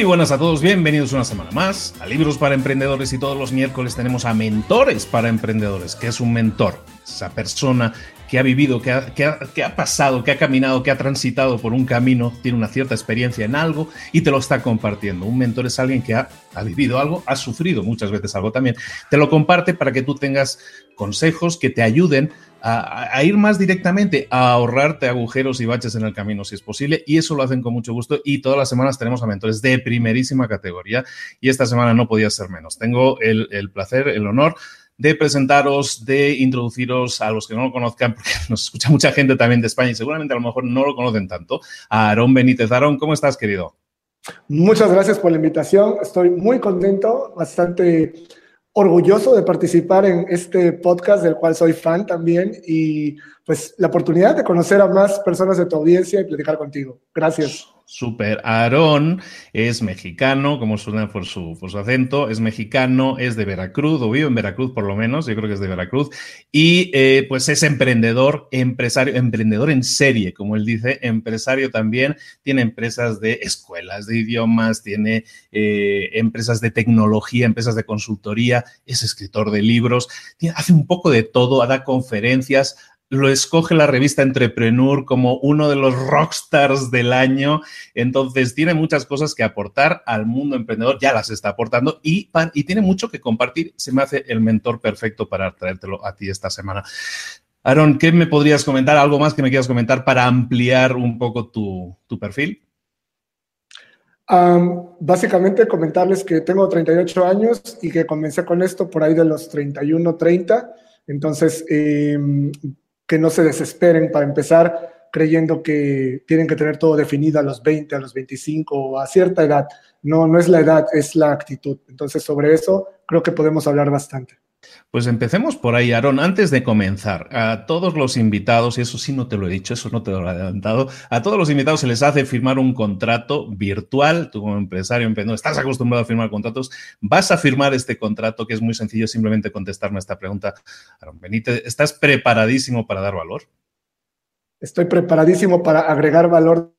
Muy buenas a todos, bienvenidos una semana más a Libros para Emprendedores y todos los miércoles tenemos a Mentores para Emprendedores, que es un mentor, esa persona que ha vivido, que ha, que ha, pasado, que ha caminado, que ha transitado por un camino, tiene una cierta experiencia en algo y te lo está compartiendo. Un mentor es alguien que ha, ha vivido algo, ha sufrido muchas veces algo también. Te lo comparte para que tú tengas consejos que te ayuden a, ir más directamente, a ahorrarte agujeros y baches en el camino si es posible, y eso lo hacen con mucho gusto. Y todas las semanas tenemos a mentores de primerísima categoría, y esta semana no podía ser menos. Tengo el, placer, el honor de presentaros, de introduciros a los que no lo conozcan, porque nos escucha mucha gente también de España y seguramente a lo mejor no lo conocen tanto, a Aarón Benítez. Aarón, ¿cómo estás, querido? Muchas gracias por la invitación. Estoy muy contento, bastante orgulloso de participar en este podcast del cual soy fan también y pues la oportunidad de conocer a más personas de tu audiencia y platicar contigo. Gracias. Super. Aarón es mexicano, como suena por su, por su acento, es mexicano, es de Veracruz, o vive en Veracruz por lo menos, yo creo que es de Veracruz, y eh, pues es emprendedor, empresario, emprendedor en serie, como él dice, empresario también, tiene empresas de escuelas de idiomas, tiene eh, empresas de tecnología, empresas de consultoría, es escritor de libros, hace un poco de todo, da conferencias, lo escoge la revista Entrepreneur como uno de los rockstars del año. Entonces, tiene muchas cosas que aportar al mundo emprendedor, ya las está aportando y, y tiene mucho que compartir. Se me hace el mentor perfecto para traértelo a ti esta semana. Aaron, ¿qué me podrías comentar? ¿Algo más que me quieras comentar para ampliar un poco tu, perfil? básicamente comentarles que tengo 38 años y que comencé con esto por ahí de los 31, 30. Entonces, eh, que no se desesperen para empezar creyendo que tienen que tener todo definido a los 20, a los 25 o a cierta edad. No, no es la edad, es la actitud. Entonces, sobre eso creo que podemos hablar bastante. Pues empecemos por ahí, Aaron. Antes de comenzar, a todos los invitados, y eso sí no te lo he dicho, eso no te lo he adelantado, a todos los invitados se les hace firmar un contrato virtual. Tú como empresario, emprendedor, estás acostumbrado a firmar contratos, vas a firmar este contrato que es muy sencillo, simplemente contestarme esta pregunta. Aaron Benítez, ¿estás preparadísimo para dar valor? Estoy preparadísimo para agregar valor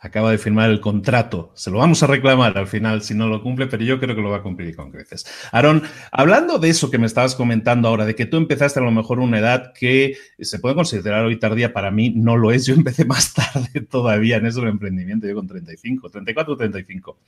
acaba de firmar el contrato. Se lo vamos a reclamar al final si no lo cumple, pero yo creo que lo va a cumplir con creces. Aaron, hablando de eso que me estabas comentando ahora, de que tú empezaste a lo mejor una edad que se puede considerar hoy tardía, para mí no lo es. Yo empecé más tarde todavía en eso del emprendimiento, yo con 35, 34, 35.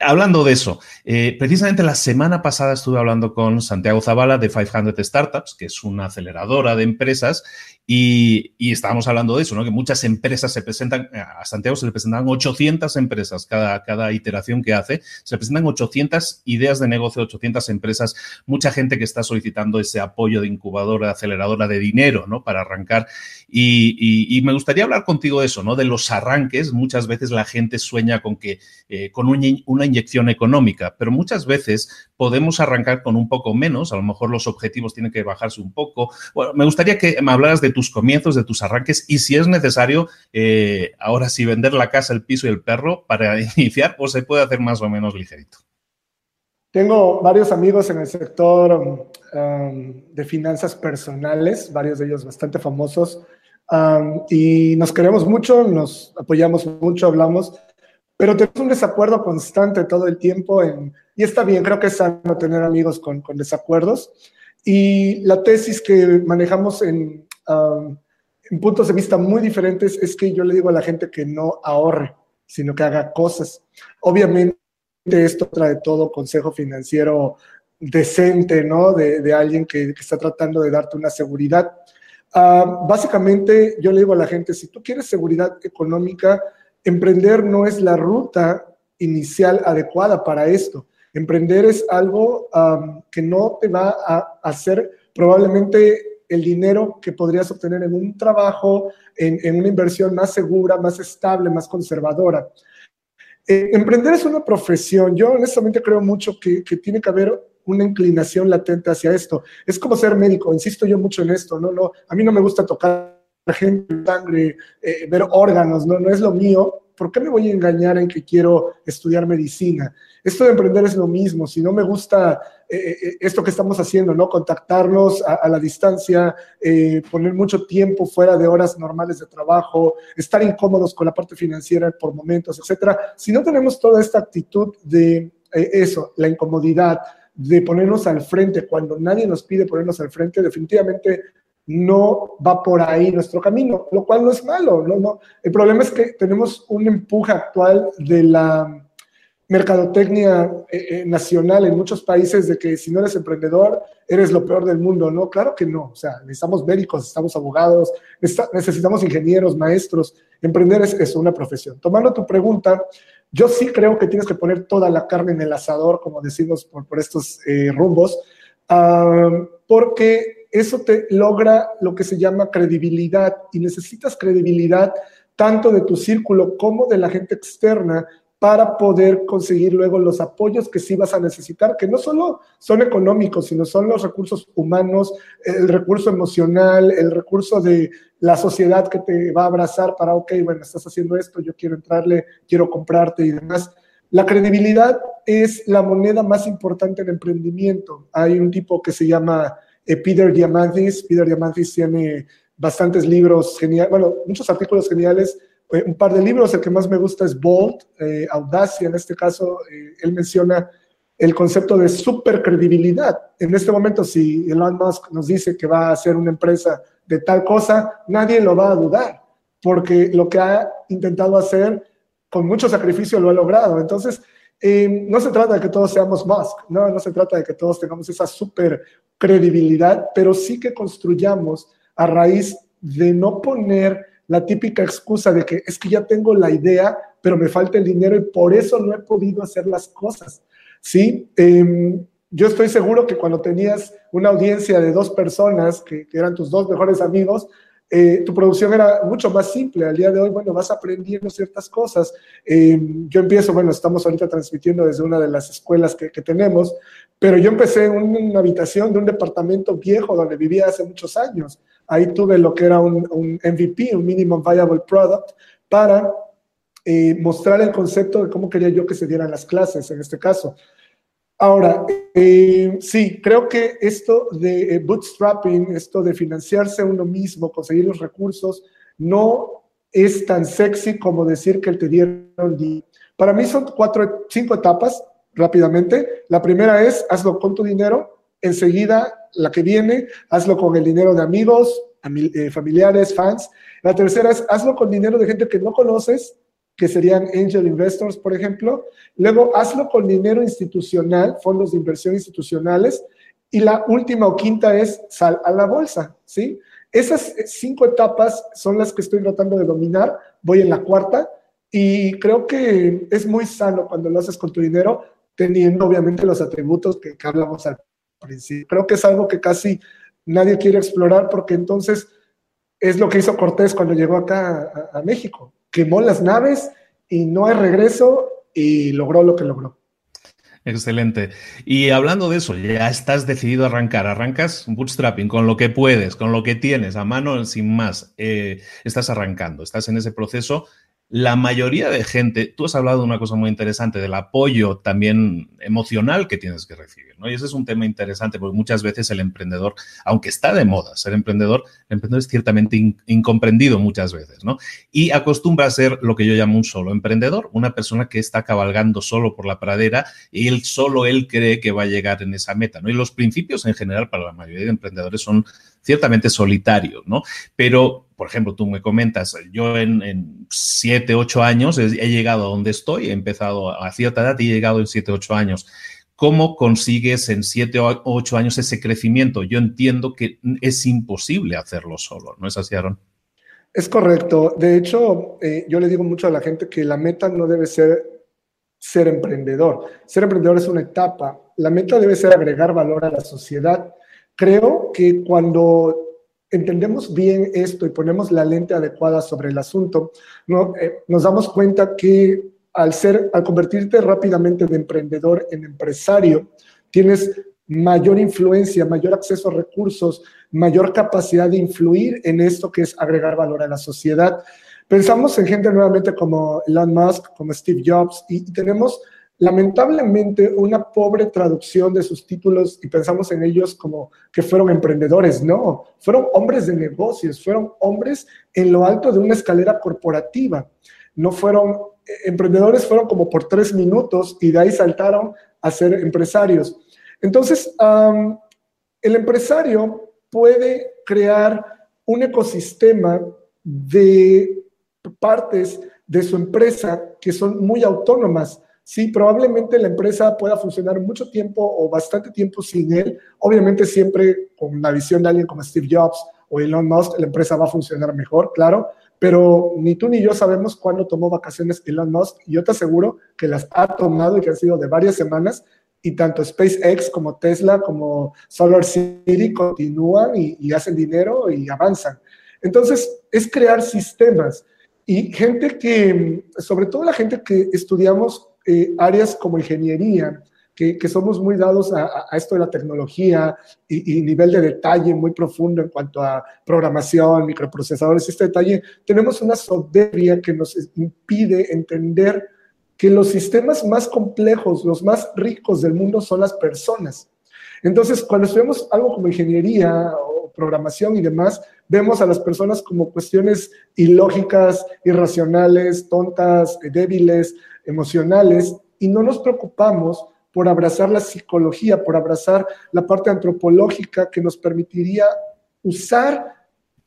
hablando de eso, eh, precisamente la semana pasada estuve hablando con Santiago Zavala de 500 Startups, que es una aceleradora de empresas, y, estábamos hablando de eso, ¿no? Que muchas empresas se presentan, a Santiago se le presentan 800 empresas cada, cada iteración que hace, se le presentan 800 ideas de negocio, 800 empresas, mucha gente que está solicitando ese apoyo de incubadora, de aceleradora de dinero, ¿no? Para arrancar. Y, me gustaría hablar contigo de eso, ¿no? De los arranques. Muchas veces la gente sueña con que, eh, con una inyección económica, pero muchas veces podemos arrancar con un poco menos, a lo mejor los objetivos tienen que bajarse un poco. Bueno, me gustaría que me hablaras de tus comienzos, de tus arranques y si es necesario, eh, ahora sí, vender la casa, el piso y el perro para iniciar o se puede hacer más o menos ligerito. Tengo varios amigos en el sector um, de finanzas personales, varios de ellos bastante famosos, um, y nos queremos mucho, nos apoyamos mucho, hablamos, pero tenemos un desacuerdo constante todo el tiempo, en, y está bien, creo que es sano tener amigos con, con desacuerdos, y la tesis que manejamos en, um, en puntos de vista muy diferentes es que yo le digo a la gente que no ahorre, sino que haga cosas. Obviamente, esto trae todo consejo financiero decente, ¿no? De, alguien que, está tratando de darte una seguridad. Básicamente, yo le digo a la gente, si tú quieres seguridad económica, emprender no es la ruta inicial adecuada para esto. Emprender es algo que no te va a hacer probablemente el dinero que podrías obtener en un trabajo, en, en una inversión más segura, más estable, más conservadora. Eh, emprender es una profesión. Yo honestamente creo mucho que, tiene que haber una inclinación latente hacia esto. Es como ser médico, insisto yo mucho en esto, no, no, a mí no me gusta tocar gente, sangre, eh, ver órganos, no, no es lo mío, ¿por qué me voy a engañar en que quiero estudiar medicina? Esto de emprender es lo mismo, si no me gusta eh, eh, eh, esto que estamos haciendo, ¿no? Contactarnos a, la distancia, poner mucho tiempo fuera de horas normales de trabajo, estar incómodos con la parte financiera por momentos, etcétera. Si no tenemos toda esta actitud de eso, la incomodidad, de ponernos al frente cuando nadie nos pide ponernos al frente, definitivamente no va por ahí nuestro camino, lo cual no es malo. No, no. El problema es que tenemos un empuje actual de la mercadotecnia eh, eh, nacional en muchos países de que si no eres emprendedor, eres lo peor del mundo. No, claro que no. O sea, necesitamos médicos, necesitamos abogados, necesitamos ingenieros, maestros. Emprender es, una profesión. Tomando tu pregunta, yo sí creo que tienes que poner toda la carne en el asador, como decimos por, por estos eh, rumbos, ah, porque eso te logra lo que se llama credibilidad y necesitas credibilidad tanto de tu círculo como de la gente externa para poder conseguir luego los apoyos que sí vas a necesitar, que no solo son económicos, sino son los recursos humanos, el recurso emocional, el recurso de la sociedad que te va a abrazar para, ok, bueno, estás haciendo esto, yo quiero entrarle, quiero comprarte y demás. La credibilidad es la moneda más importante en emprendimiento. Hay un tipo que se llama eh, Peter Diamandis. Peter Diamandis tiene bastantes libros geniales, bueno, muchos artículos geniales. Eh, un par de libros, el que más me gusta es Bold, eh, Audacia, en este caso, él menciona el concepto de supercredibilidad. En este momento, si Elon Musk nos dice que va a hacer una empresa de tal cosa, nadie lo va a dudar, porque lo que ha intentado hacer con mucho sacrificio lo ha logrado. Entonces, no se trata de que todos seamos Musk, no, no se trata de que todos tengamos esa super credibilidad, pero sí que construyamos a raíz de no poner la típica excusa de que es que ya tengo la idea, pero me falta el dinero y por eso no he podido hacer las cosas. Sí, em, yo estoy seguro que cuando tenías una audiencia de dos personas, que eran tus dos mejores amigos, eh, tu producción era mucho más simple. Al día de hoy, bueno, vas aprendiendo ciertas cosas. Eh, yo empiezo, bueno, estamos ahorita transmitiendo desde una de las escuelas que, tenemos, pero yo empecé en una habitación de un departamento viejo donde vivía hace muchos años. Ahí tuve lo que era un, un MVP, un Minimum Viable Product, para eh, mostrar el concepto de cómo quería yo que se dieran las clases, en este caso. Ahora, eh, sí, creo que esto de eh, bootstrapping, esto de financiarse uno mismo, conseguir los recursos, no es tan sexy como decir que te dieron dinero. Para mí son cuatro, cinco etapas, rápidamente. La primera es, hazlo con tu dinero. Enseguida, la que viene, hazlo con el dinero de amigos, eh, familiares, fans. La tercera es, hazlo con dinero de gente que no conoces, que serían angel investors, por ejemplo. Luego, hazlo con dinero institucional, fondos de inversión institucionales. Y la última o quinta es sal a la bolsa, ¿sí? Esas cinco etapas son las que estoy tratando de dominar. Voy en la cuarta y creo que es muy sano cuando lo haces con tu dinero, teniendo obviamente los atributos que, que hablamos al principio. Creo que es algo que casi nadie quiere explorar porque entonces es lo que hizo Cortés cuando llegó acá a, México. Quemó las naves y no hay regreso y logró lo que logró. Excelente. Y hablando de eso, ya estás decidido a arrancar. Arrancas bootstrapping con lo que puedes, con lo que tienes, a mano sin más. Eh, estás arrancando, estás en ese proceso la mayoría de gente, tú has hablado de una cosa muy interesante, del apoyo también emocional que tienes que recibir, ¿no? Y ese es un tema interesante porque muchas veces el emprendedor, aunque está de moda ser emprendedor, el emprendedor es ciertamente incomprendido muchas veces, ¿no? Y acostumbra a ser lo que yo llamo un solo emprendedor, una persona que está cabalgando solo por la pradera y él solo él cree que va a llegar en esa meta, ¿no? Y los principios en general para la mayoría de emprendedores son ciertamente solitarios, ¿no? Pero por ejemplo, tú me comentas, yo en, siete, ocho años he, llegado a donde estoy, he empezado a cierta edad y he llegado en siete, ocho años. ¿Cómo consigues en siete o ocho años ese crecimiento? Yo entiendo que es imposible hacerlo solo, ¿no es así, Aaron? Es correcto. De hecho, eh, yo le digo mucho a la gente que la meta no debe ser ser emprendedor. Ser emprendedor es una etapa. La meta debe ser agregar valor a la sociedad. Creo que cuando entendemos bien esto y ponemos la lente adecuada sobre el asunto, ¿no? Eh, nos damos cuenta que al, ser, al convertirte rápidamente de emprendedor en empresario, tienes mayor influencia, mayor acceso a recursos, mayor capacidad de influir en esto que es agregar valor a la sociedad. Pensamos en gente nuevamente como Elon Musk, como Steve Jobs, y tenemos lamentablemente una pobre traducción de sus títulos y pensamos en ellos como que fueron emprendedores. No, fueron hombres de negocios, fueron hombres en lo alto de una escalera corporativa. No fueron eh, emprendedores, fueron como por tres minutos y de ahí saltaron a ser empresarios. Entonces, el empresario puede crear un ecosistema de partes de su empresa que son muy autónomas sí, probablemente la empresa pueda funcionar mucho tiempo o bastante tiempo sin él. Obviamente siempre con la visión de alguien como Steve Jobs o Elon Musk, la empresa va a funcionar mejor, claro, pero ni tú ni yo sabemos cuándo tomó vacaciones Elon Musk y yo te aseguro que las ha tomado y que han sido de varias semanas y tanto SpaceX como Tesla como Solar City continúan y, y hacen dinero y avanzan. Entonces, es crear sistemas y gente que, sobre todo la gente que estudiamos eh, áreas como ingeniería, que, somos muy dados a, esto de la tecnología y, nivel de detalle muy profundo en cuanto a programación, microprocesadores, este detalle, tenemos una soberbia que nos impide entender que los sistemas más complejos, los más ricos del mundo son las personas. Entonces, cuando estudiamos algo como ingeniería o programación y demás, vemos a las personas como cuestiones ilógicas, irracionales, tontas, débiles, emocionales y no nos preocupamos por abrazar la psicología, por abrazar la parte antropológica que nos permitiría usar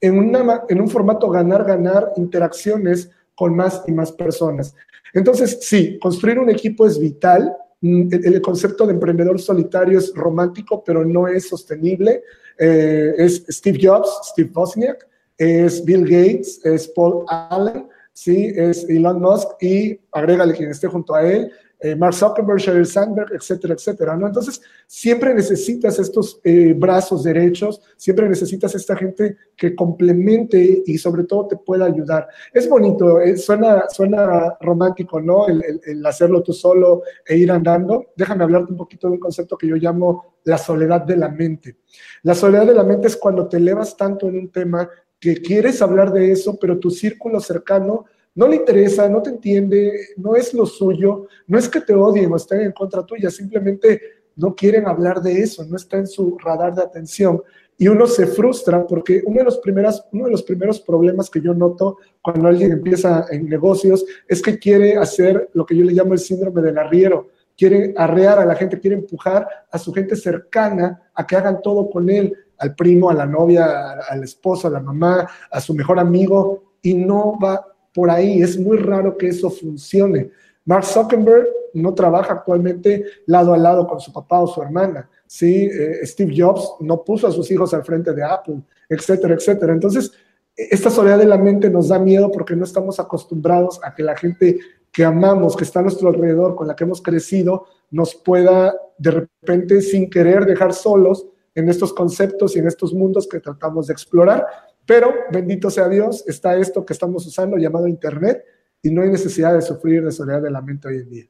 en, una, en un formato ganar-ganar interacciones con más y más personas. Entonces, sí, construir un equipo es vital. Mm, el, concepto de emprendedor solitario es romántico, pero no es sostenible. Eh, es Steve Jobs, Steve Wozniak, es Bill Gates, es Paul Allen, ¿sí? Es Elon Musk y agrégale quien esté junto a él, eh, Mark Zuckerberg, Sheryl Sandberg, etcétera, etcétera, ¿no? Entonces, siempre necesitas estos eh, brazos derechos, siempre necesitas esta gente que complemente y sobre todo te pueda ayudar. Es bonito, eh, suena, suena romántico, ¿no? El, el, hacerlo tú solo e ir andando. Déjame hablarte un poquito de un concepto que yo llamo la soledad de la mente. La soledad de la mente es cuando te elevas tanto en un tema que quieres hablar de eso, pero tu círculo cercano no le interesa, no te entiende, no es lo suyo, no es que te odien o estén en contra tuya, simplemente no quieren hablar de eso, no está en su radar de atención. Y uno se frustra porque uno de los, primeros, uno de los primeros problemas que yo noto cuando alguien empieza en negocios es que quiere hacer lo que yo le llamo el síndrome del arriero. Quiere arrear a la gente, quiere empujar a su gente cercana a que hagan todo con él, al primo, a la novia, al esposo, a la mamá, a su mejor amigo, y no va por ahí. Es muy raro que eso funcione. Mark Zuckerberg no trabaja actualmente lado a lado con su papá o su hermana. ¿sí? Eh, Steve Jobs no puso a sus hijos al frente de Apple, etcétera, etcétera. Entonces, esta soledad de la mente nos da miedo porque no estamos acostumbrados a que la gente que amamos, que está a nuestro alrededor, con la que hemos crecido, nos pueda de repente, sin querer, dejar solos en estos conceptos y en estos mundos que tratamos de explorar. Pero bendito sea Dios, está esto que estamos usando llamado Internet y no hay necesidad de sufrir de soledad de la mente hoy en día.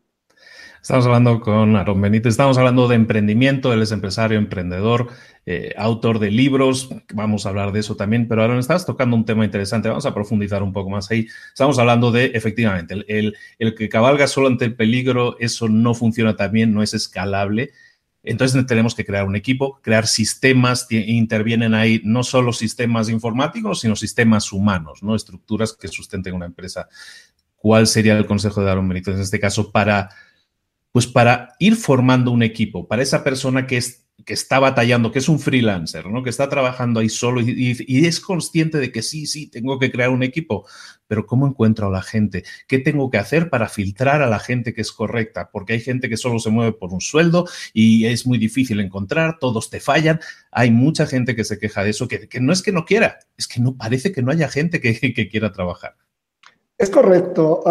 Estamos hablando con Aaron Benítez, estamos hablando de emprendimiento, él es empresario, emprendedor, eh, autor de libros, vamos a hablar de eso también, pero Aaron, estás tocando un tema interesante, vamos a profundizar un poco más ahí. Estamos hablando de, efectivamente, el, el que cabalga solo ante el peligro, eso no funciona también, no es escalable. Entonces tenemos que crear un equipo, crear sistemas, intervienen ahí no solo sistemas informáticos, sino sistemas humanos, ¿no? Estructuras que sustenten una empresa. ¿Cuál sería el consejo de Aaron Benítez en este caso para pues para ir formando un equipo, para esa persona que, es, que está batallando, que es un freelancer, ¿no? que está trabajando ahí solo y, es consciente de que sí, sí, tengo que crear un equipo, pero ¿cómo encuentro a la gente? ¿Qué tengo que hacer para filtrar a la gente que es correcta? Porque hay gente que solo se mueve por un sueldo y es muy difícil encontrar, todos te fallan. Hay mucha gente que se queja de eso, que, no es que no quiera, es que no parece que no haya gente que, quiera trabajar. Es correcto.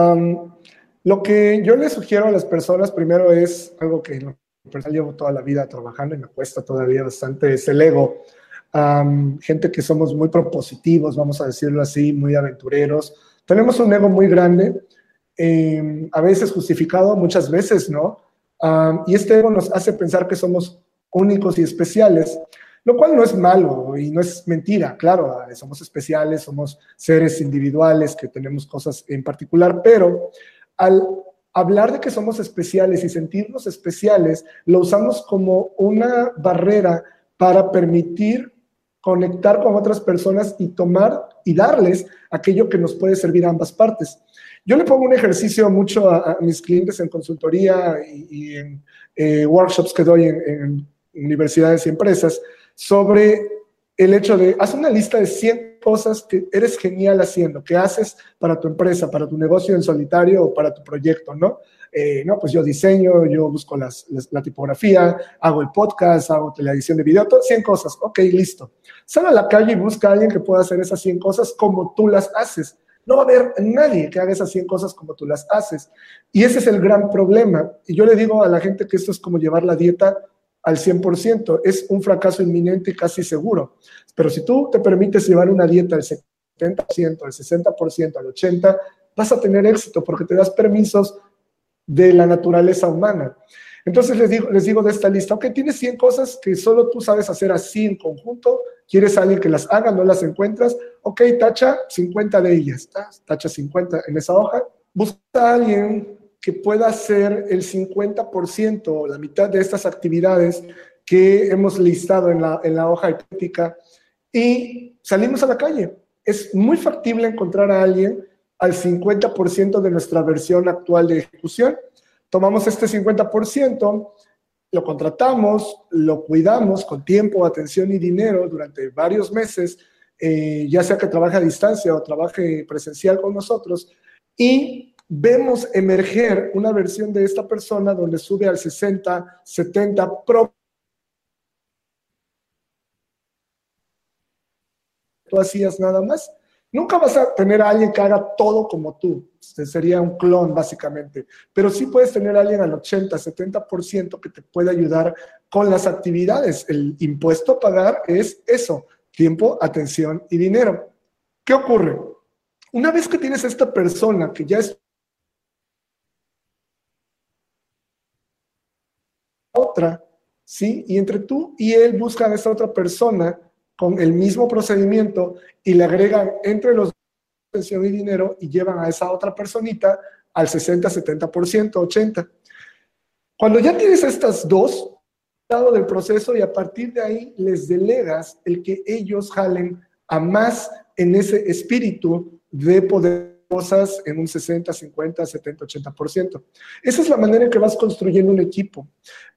Lo que yo le sugiero a las personas primero es algo que en llevo toda la vida trabajando y me cuesta todavía bastante, es el ego. gente que somos muy propositivos, vamos a decirlo así, muy aventureros. Tenemos un ego muy grande, em, a veces justificado, muchas veces no. y este ego nos hace pensar que somos únicos y especiales, lo cual no es malo y no es mentira, claro, somos especiales, somos seres individuales que tenemos cosas en particular, pero al hablar de que somos especiales y sentirnos especiales, lo usamos como una barrera para permitir conectar con otras personas y tomar y darles aquello que nos puede servir a ambas partes. Yo le pongo un ejercicio mucho a, mis clientes en consultoría y, en eh, workshops que doy en, universidades y empresas sobre el hecho de, haz una lista de 100 cosas que eres genial haciendo, que haces para tu empresa, para tu negocio en solitario o para tu proyecto, ¿no? Eh, no, pues yo diseño, yo busco la tipografía, hago el podcast, hago la edición de video, todo, 100 cosas, ok, listo. Sal a la calle y busca a alguien que pueda hacer esas 100 cosas como tú las haces. No va a haber nadie que haga esas 100 cosas como tú las haces. Y ese es el gran problema. Y yo le digo a la gente que esto es como llevar la dieta al 100%, es un fracaso inminente y casi seguro. Pero si tú te permites llevar una dieta del 70%, al 60%, al 80%, vas a tener éxito porque te das permisos de la naturaleza humana. Entonces les digo, les digo de esta lista, ok, tienes 100 cosas que solo tú sabes hacer así en conjunto, quieres a alguien que las haga, no las encuentras, ok, tacha 50 de ellas, tacha 50 en esa hoja, busca a alguien que pueda hacer el 50% o la mitad de estas actividades que hemos listado en la, en la hoja hipotética y salimos a la calle. Es muy factible encontrar a alguien al 50% de nuestra versión actual de ejecución. Tomamos este 50%, lo contratamos, lo cuidamos con tiempo, atención y dinero durante varios meses, eh, ya sea que trabaje a distancia o trabaje presencial con nosotros, y vemos emerger una versión de esta persona donde sube al 60, 70 pro. Tú hacías nada más. Nunca vas a tener a alguien que haga todo como tú. Sería un clon, básicamente. Pero sí puedes tener a alguien al 80, 70% que te puede ayudar con las actividades. El impuesto a pagar es eso, tiempo, atención y dinero. ¿Qué ocurre? Una vez que tienes esta persona que ya es otra, ¿sí? Y entre tú y él buscan a esta otra persona con el mismo procedimiento y le agregan entre los atención y dinero y llevan a esa otra personita al 60, 70%, 80%. Cuando ya tienes estas dos, lado del proceso y a partir de ahí les delegas el que ellos jalen a más en ese espíritu de poder cosas en un 60, 50, 70, 80%. Esa es la manera en que vas construyendo un equipo.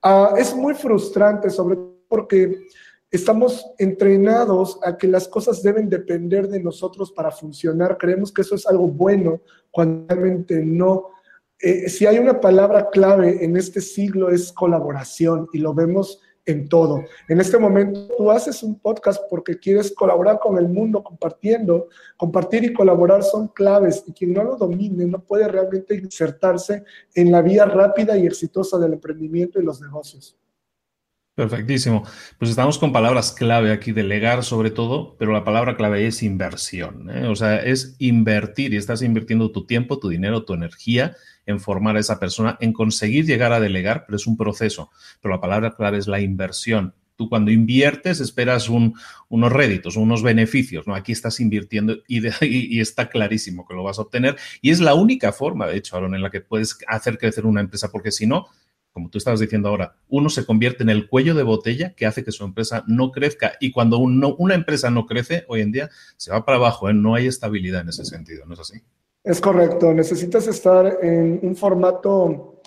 Ah, es muy frustrante, sobre todo porque estamos entrenados a que las cosas deben depender de nosotros para funcionar. Creemos que eso es algo bueno, cuando realmente no. Eh, si hay una palabra clave en este siglo es colaboración y lo vemos en todo. En este momento tú haces un podcast porque quieres colaborar con el mundo compartiendo. Compartir y colaborar son claves y quien no lo domine no puede realmente insertarse en la vía rápida y exitosa del emprendimiento y los negocios. Perfectísimo. Pues estamos con palabras clave aquí, delegar sobre todo, pero la palabra clave es inversión. ¿eh? O sea, es invertir y estás invirtiendo tu tiempo, tu dinero, tu energía en formar a esa persona, en conseguir llegar a delegar, pero es un proceso. Pero la palabra clave es la inversión. Tú cuando inviertes esperas unos réditos, unos beneficios, ¿no? Aquí estás invirtiendo y, está clarísimo que lo vas a obtener. Y es la única forma, de hecho, Aaron, en la que puedes hacer crecer una empresa, porque si no, como tú estabas diciendo ahora, uno se convierte en el cuello de botella que hace que su empresa no crezca. Y cuando una empresa no crece, hoy en día se va para abajo, ¿eh? no hay estabilidad en ese sentido, ¿no es así? Es correcto, necesitas estar en un formato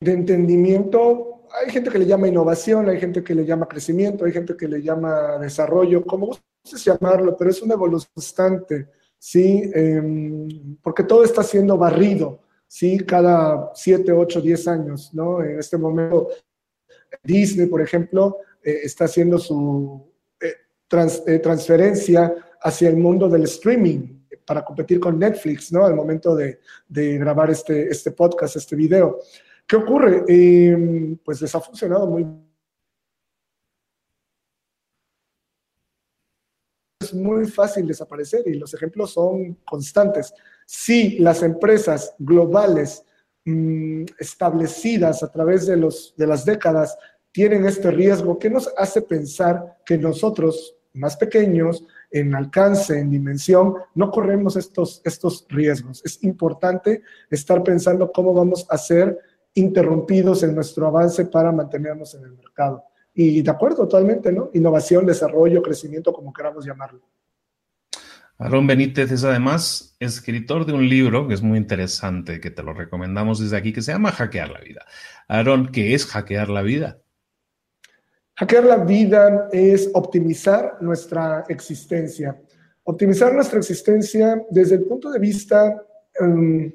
de entendimiento. Hay gente que le llama innovación, hay gente que le llama crecimiento, hay gente que le llama desarrollo, como gustes llamarlo, pero es una evolución constante, ¿sí? Em, porque todo está siendo barrido ¿sí? Cada 7, 8, 10 años, ¿no? En este momento, Disney, por ejemplo, eh, está haciendo su eh, eh, transferencia hacia el mundo del streaming para competir con Netflix, ¿no? Al momento de, de grabar este, este podcast, este video. ¿Qué ocurre? Em, pues les ha funcionado muy es muy fácil desaparecer y los ejemplos son constantes. Si las empresas globales mm, establecidas a través de, los, de las décadas tienen este riesgo, ¿qué nos hace pensar que nosotros, más pequeños, en alcance, en dimensión, no corremos estos, estos riesgos? Es importante estar pensando cómo vamos a ser interrumpidos en nuestro avance para mantenernos en el mercado. Y de acuerdo, totalmente, ¿no? Innovación, desarrollo, crecimiento, como queramos llamarlo. Aaron Benítez es además escritor de un libro que es muy interesante, que te lo recomendamos desde aquí, que se llama Hackear la Vida. Aaron, ¿qué es hackear la vida? Hackear la vida es optimizar nuestra existencia. Optimizar nuestra existencia desde el punto de vista, um,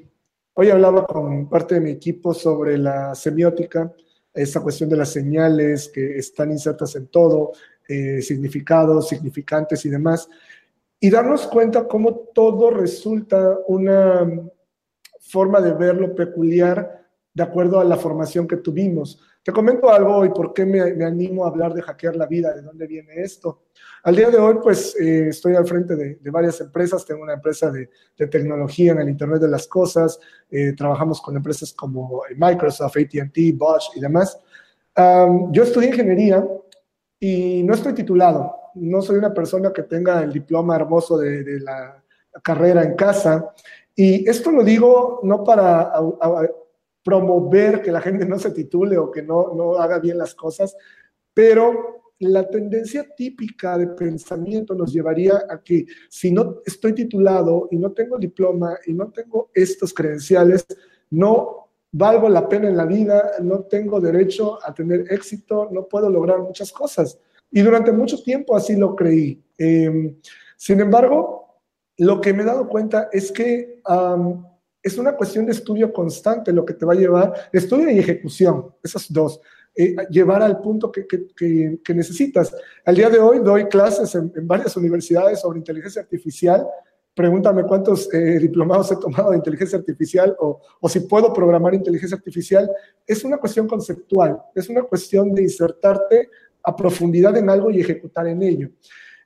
hoy hablaba con parte de mi equipo sobre la semiótica, esa cuestión de las señales que están insertas en todo, eh, significados, significantes y demás, y darnos cuenta cómo todo resulta una forma de verlo peculiar de acuerdo a la formación que tuvimos. Te comento algo y por qué me, animo a hablar de hackear la vida, de dónde viene esto. Al día de hoy, pues eh, estoy al frente de, varias empresas. Tengo una empresa de, tecnología en el Internet de las Cosas. Eh, trabajamos con empresas como Microsoft, ATT, Bosch y demás. yo estudié ingeniería y no estoy titulado. No soy una persona que tenga el diploma hermoso de, la carrera en casa. Y esto lo digo no para promover que la gente no se titule o que no, no haga bien las cosas, pero la tendencia típica de pensamiento nos llevaría a que si no estoy titulado y no tengo diploma y no tengo estos credenciales, no valgo la pena en la vida, no tengo derecho a tener éxito, no puedo lograr muchas cosas. Y durante mucho tiempo así lo creí. Em, sin embargo, lo que me he dado cuenta es que es una cuestión de estudio constante lo que te va a llevar, estudio y ejecución, esas dos, eh, llevar al punto que, necesitas. Al día de hoy doy clases en, varias universidades sobre inteligencia artificial. Pregúntame cuántos eh, diplomados he tomado de inteligencia artificial o si puedo programar inteligencia artificial. Es una cuestión conceptual, es una cuestión de insertarte a profundidad en algo y ejecutar en ello.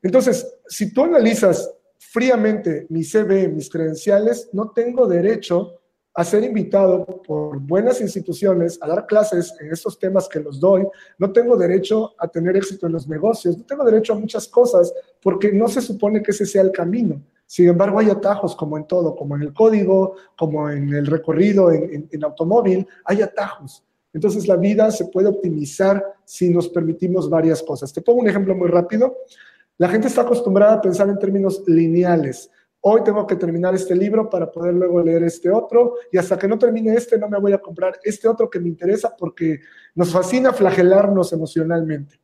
Entonces, si tú analizas fríamente mi CV, mis credenciales, no tengo derecho a ser invitado por buenas instituciones a dar clases en estos temas que los doy, no tengo derecho a tener éxito en los negocios, no tengo derecho a muchas cosas porque no se supone que ese sea el camino. Sin embargo, hay atajos como en todo, como en el código, como en el recorrido en, en automóvil, hay atajos. Entonces la vida se puede optimizar si nos permitimos varias cosas. Te pongo un ejemplo muy rápido. La gente está acostumbrada a pensar en términos lineales. Hoy tengo que terminar este libro para poder luego leer este otro y hasta que no termine este no me voy a comprar este otro que me interesa porque nos fascina flagelarnos emocionalmente.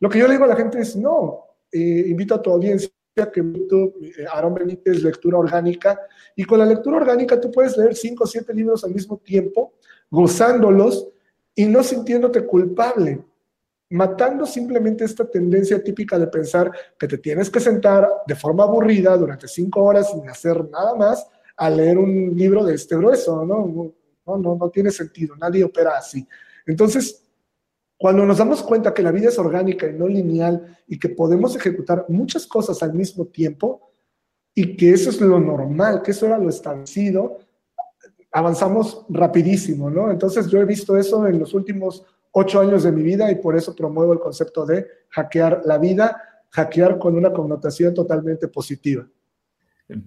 Lo que yo le digo a la gente es, no, eh, invito a tu audiencia que YouTube, eh, Aaron Benítez, lectura orgánica, y con la lectura orgánica tú puedes leer cinco o siete libros al mismo tiempo, gozándolos y no sintiéndote culpable, matando simplemente esta tendencia típica de pensar que te tienes que sentar de forma aburrida durante cinco horas sin hacer nada más a leer un libro de este grueso, ¿no? No, no, tiene sentido, nadie opera así. Entonces, cuando nos damos cuenta que la vida es orgánica y no lineal y que podemos ejecutar muchas cosas al mismo tiempo y que eso es lo normal, que eso era lo establecido, avanzamos rapidísimo, ¿no? Entonces yo he visto eso en los últimos ocho años de mi vida y por eso promuevo el concepto de hackear la vida, hackear con una connotación totalmente positiva.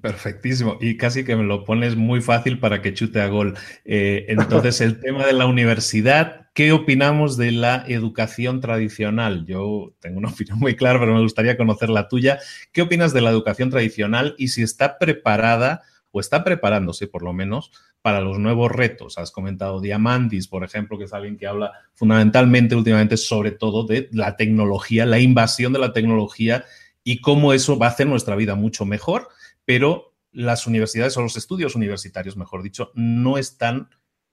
Perfectísimo. Y casi que me lo pones muy fácil para que chute a gol. Eh, entonces, el tema de la universidad, ¿qué opinamos de la educación tradicional? Yo tengo una opinión muy clara, pero me gustaría conocer la tuya. ¿Qué opinas de la educación tradicional y si está preparada o está preparándose, por lo menos, para los nuevos retos? Has comentado Diamandis, por ejemplo, que es alguien que habla fundamentalmente últimamente sobre todo de la tecnología, la invasión de la tecnología y cómo eso va a hacer nuestra vida mucho mejor pero las universidades o los estudios universitarios, mejor dicho, no están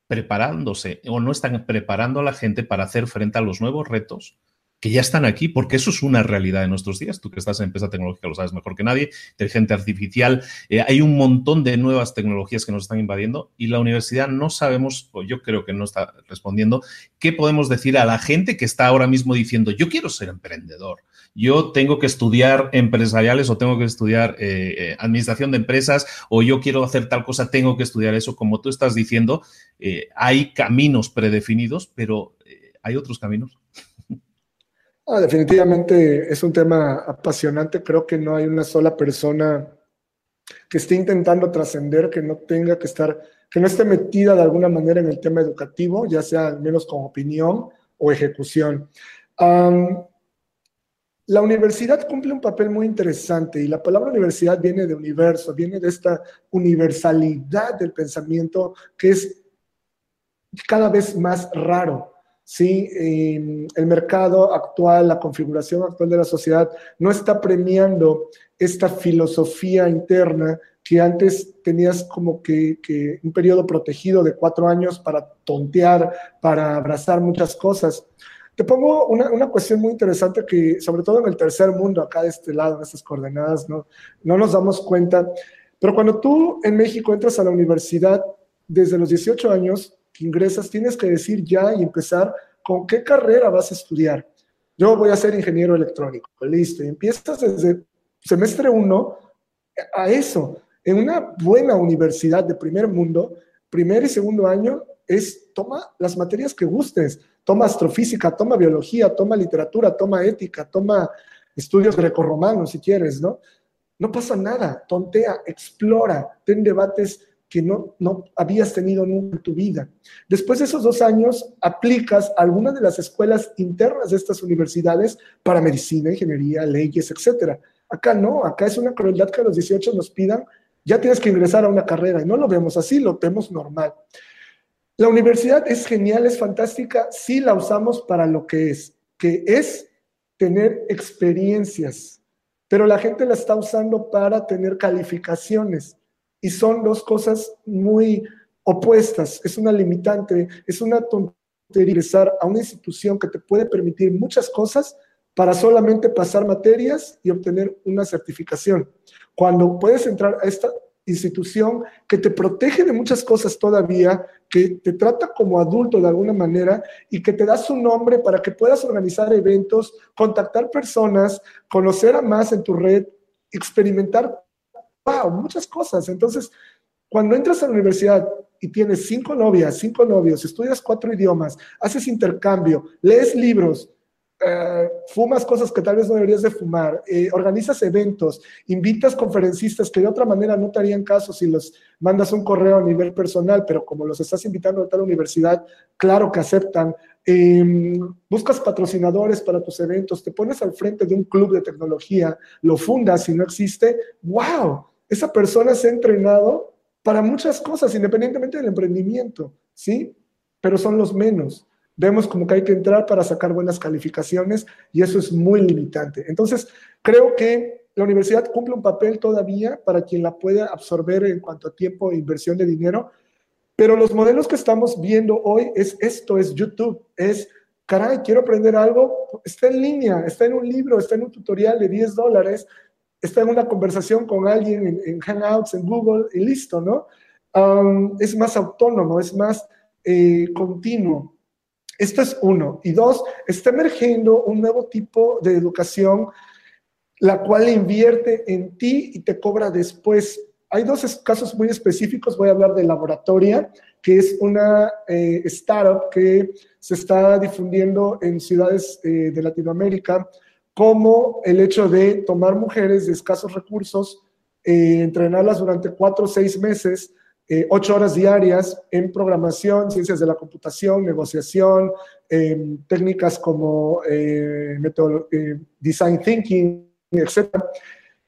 preparándose o no están preparando a la gente para hacer frente a los nuevos retos que ya están aquí, porque eso es una realidad de nuestros días. Tú que estás en empresa tecnológica lo sabes mejor que nadie, inteligencia artificial, eh, hay un montón de nuevas tecnologías que nos están invadiendo y la universidad no sabemos, o yo creo que no está respondiendo, qué podemos decir a la gente que está ahora mismo diciendo, yo quiero ser emprendedor, yo tengo que estudiar empresariales o tengo que estudiar eh, eh, administración de empresas o yo quiero hacer tal cosa, tengo que estudiar eso. Como tú estás diciendo, hay caminos predefinidos, pero hay otros caminos. Definitivamente es un tema apasionante. Creo que no hay una sola persona que esté intentando trascender, que no tenga que estar, que no esté metida de alguna manera en el tema educativo, ya sea al menos con opinión o ejecución. La universidad cumple un papel muy interesante y la palabra universidad viene de universo, viene de esta universalidad del pensamiento que es cada vez más raro. ¿Sí? el mercado actual, la configuración actual de la sociedad no está premiando esta filosofía interna que antes tenías como que, que, un periodo protegido de cuatro años para tontear, para abrazar muchas cosas. Te pongo una, una, cuestión muy interesante que, sobre todo en el tercer mundo, acá de este lado, en estas coordenadas, no, no nos damos cuenta. Pero cuando tú en México entras a la universidad, desde los 18 años que ingresas, tienes que decir ya y empezar con qué carrera vas a estudiar. Yo voy a ser ingeniero electrónico, listo. Y empiezas desde semestre 1 a eso. En una buena universidad de primer mundo, primer y segundo año, es toma las materias que gustes toma astrofísica, toma biología, toma literatura, toma ética, toma estudios grecorromanos si quieres, ¿no? No pasa nada, tontea, explora, ten debates que no, no habías tenido nunca en tu vida. Después de esos dos años, aplicas algunas de las escuelas internas de estas universidades para medicina, ingeniería, leyes, etc. Acá no, acá es una crueldad que a los 18 nos pidan, ya tienes que ingresar a una carrera, y no lo vemos así, lo vemos normal. La universidad es genial, es fantástica, si la usamos para lo que es, que es tener experiencias, pero la gente la está usando para tener calificaciones y son dos cosas muy opuestas. Es una limitante, es una tontería ingresar a una institución que te puede permitir muchas cosas para solamente pasar materias y obtener una certificación. Cuando puedes entrar a esta institución que te protege de muchas cosas todavía, que te trata como adulto de alguna manera y que te da su nombre para que puedas organizar eventos, contactar personas, conocer a más en tu red, experimentar, wow, muchas cosas. Entonces, cuando entras a la universidad y tienes cinco novias, cinco novios, estudias cuatro idiomas, haces intercambio, lees libros, eh, fumas cosas que tal vez no deberías de fumar, eh, organizas eventos, invitas conferencistas que de otra manera no te harían caso si los mandas un correo a nivel personal, pero como los estás invitando a tal universidad, claro que aceptan. Em, buscas patrocinadores para tus eventos, te pones al frente de un club de tecnología, lo fundas si no existe, wow, esa persona se ha entrenado para muchas cosas, independientemente del emprendimiento, ¿sí? Pero son los menos. vemos como que hay que entrar para sacar buenas calificaciones y eso es muy limitante. Entonces, creo que la universidad cumple un papel todavía para quien la pueda absorber en cuanto a tiempo e inversión de dinero, pero los modelos que estamos viendo hoy es esto, es YouTube, es, caray, quiero aprender algo, está en línea, está en un libro, está en un tutorial de 10 dólares, está en una conversación con alguien en, Hangouts, en Google y listo, ¿no? es más autónomo, es más eh, continuo. Esto es uno. Y dos, está emergiendo un nuevo tipo de educación, la cual invierte en ti y te cobra después. Hay dos casos muy específicos. Voy a hablar de Laboratoria, que es una eh, startup que se está difundiendo en ciudades eh, de Latinoamérica, como el hecho de tomar mujeres de escasos recursos, eh, entrenarlas durante cuatro o seis meses eh, ocho horas diarias en programación, ciencias de la computación, negociación, em, técnicas como eh, eh, design thinking, etc.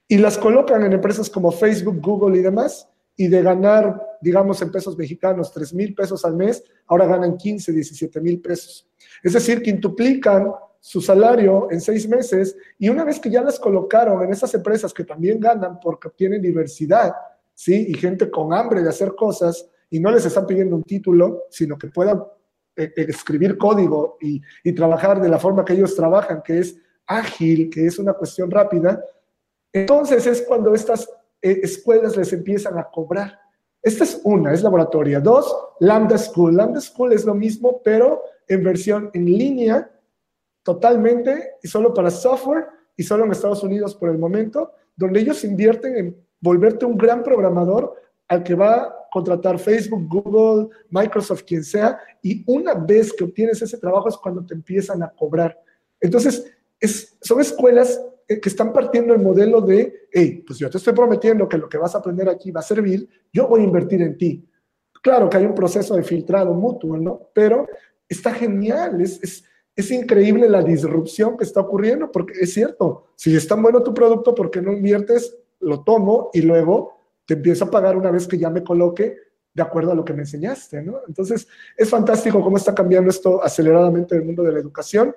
Y las colocan en empresas como Facebook, Google y demás. Y de ganar, digamos, en pesos mexicanos 3 mil pesos al mes, ahora ganan 15, 17 mil pesos. Es decir, quintuplican su salario en seis meses y una vez que ya las colocaron en esas empresas que también ganan porque obtienen diversidad, ¿sí? Y gente con hambre de hacer cosas y no les están pidiendo un título, sino que puedan eh, eh, escribir código y, trabajar de la forma que ellos trabajan, que es ágil, que es una cuestión rápida, entonces es cuando estas eh, escuelas les empiezan a cobrar. Esta es una, es laboratoria. Dos, Lambda School. Lambda School es lo mismo, pero en versión en línea, totalmente, y solo para software, y solo en Estados Unidos por el momento, donde ellos invierten en volverte un gran programador al que va a contratar Facebook, Google, Microsoft, quien sea, y una vez que obtienes ese trabajo es cuando te empiezan a cobrar. Entonces, es, son escuelas que están partiendo el modelo de, hey, pues yo te estoy prometiendo que lo que vas a aprender aquí va a servir, yo voy a invertir en ti. Claro que hay un proceso de filtrado mutuo, ¿no? Pero está genial, es, es increíble la disrupción que está ocurriendo, porque es cierto, si es tan bueno tu producto, ¿por qué no inviertes lo tomo y luego te empiezo a pagar una vez que ya me coloque de acuerdo a lo que me enseñaste, ¿no? Entonces, es fantástico cómo está cambiando esto aceleradamente el mundo de la educación.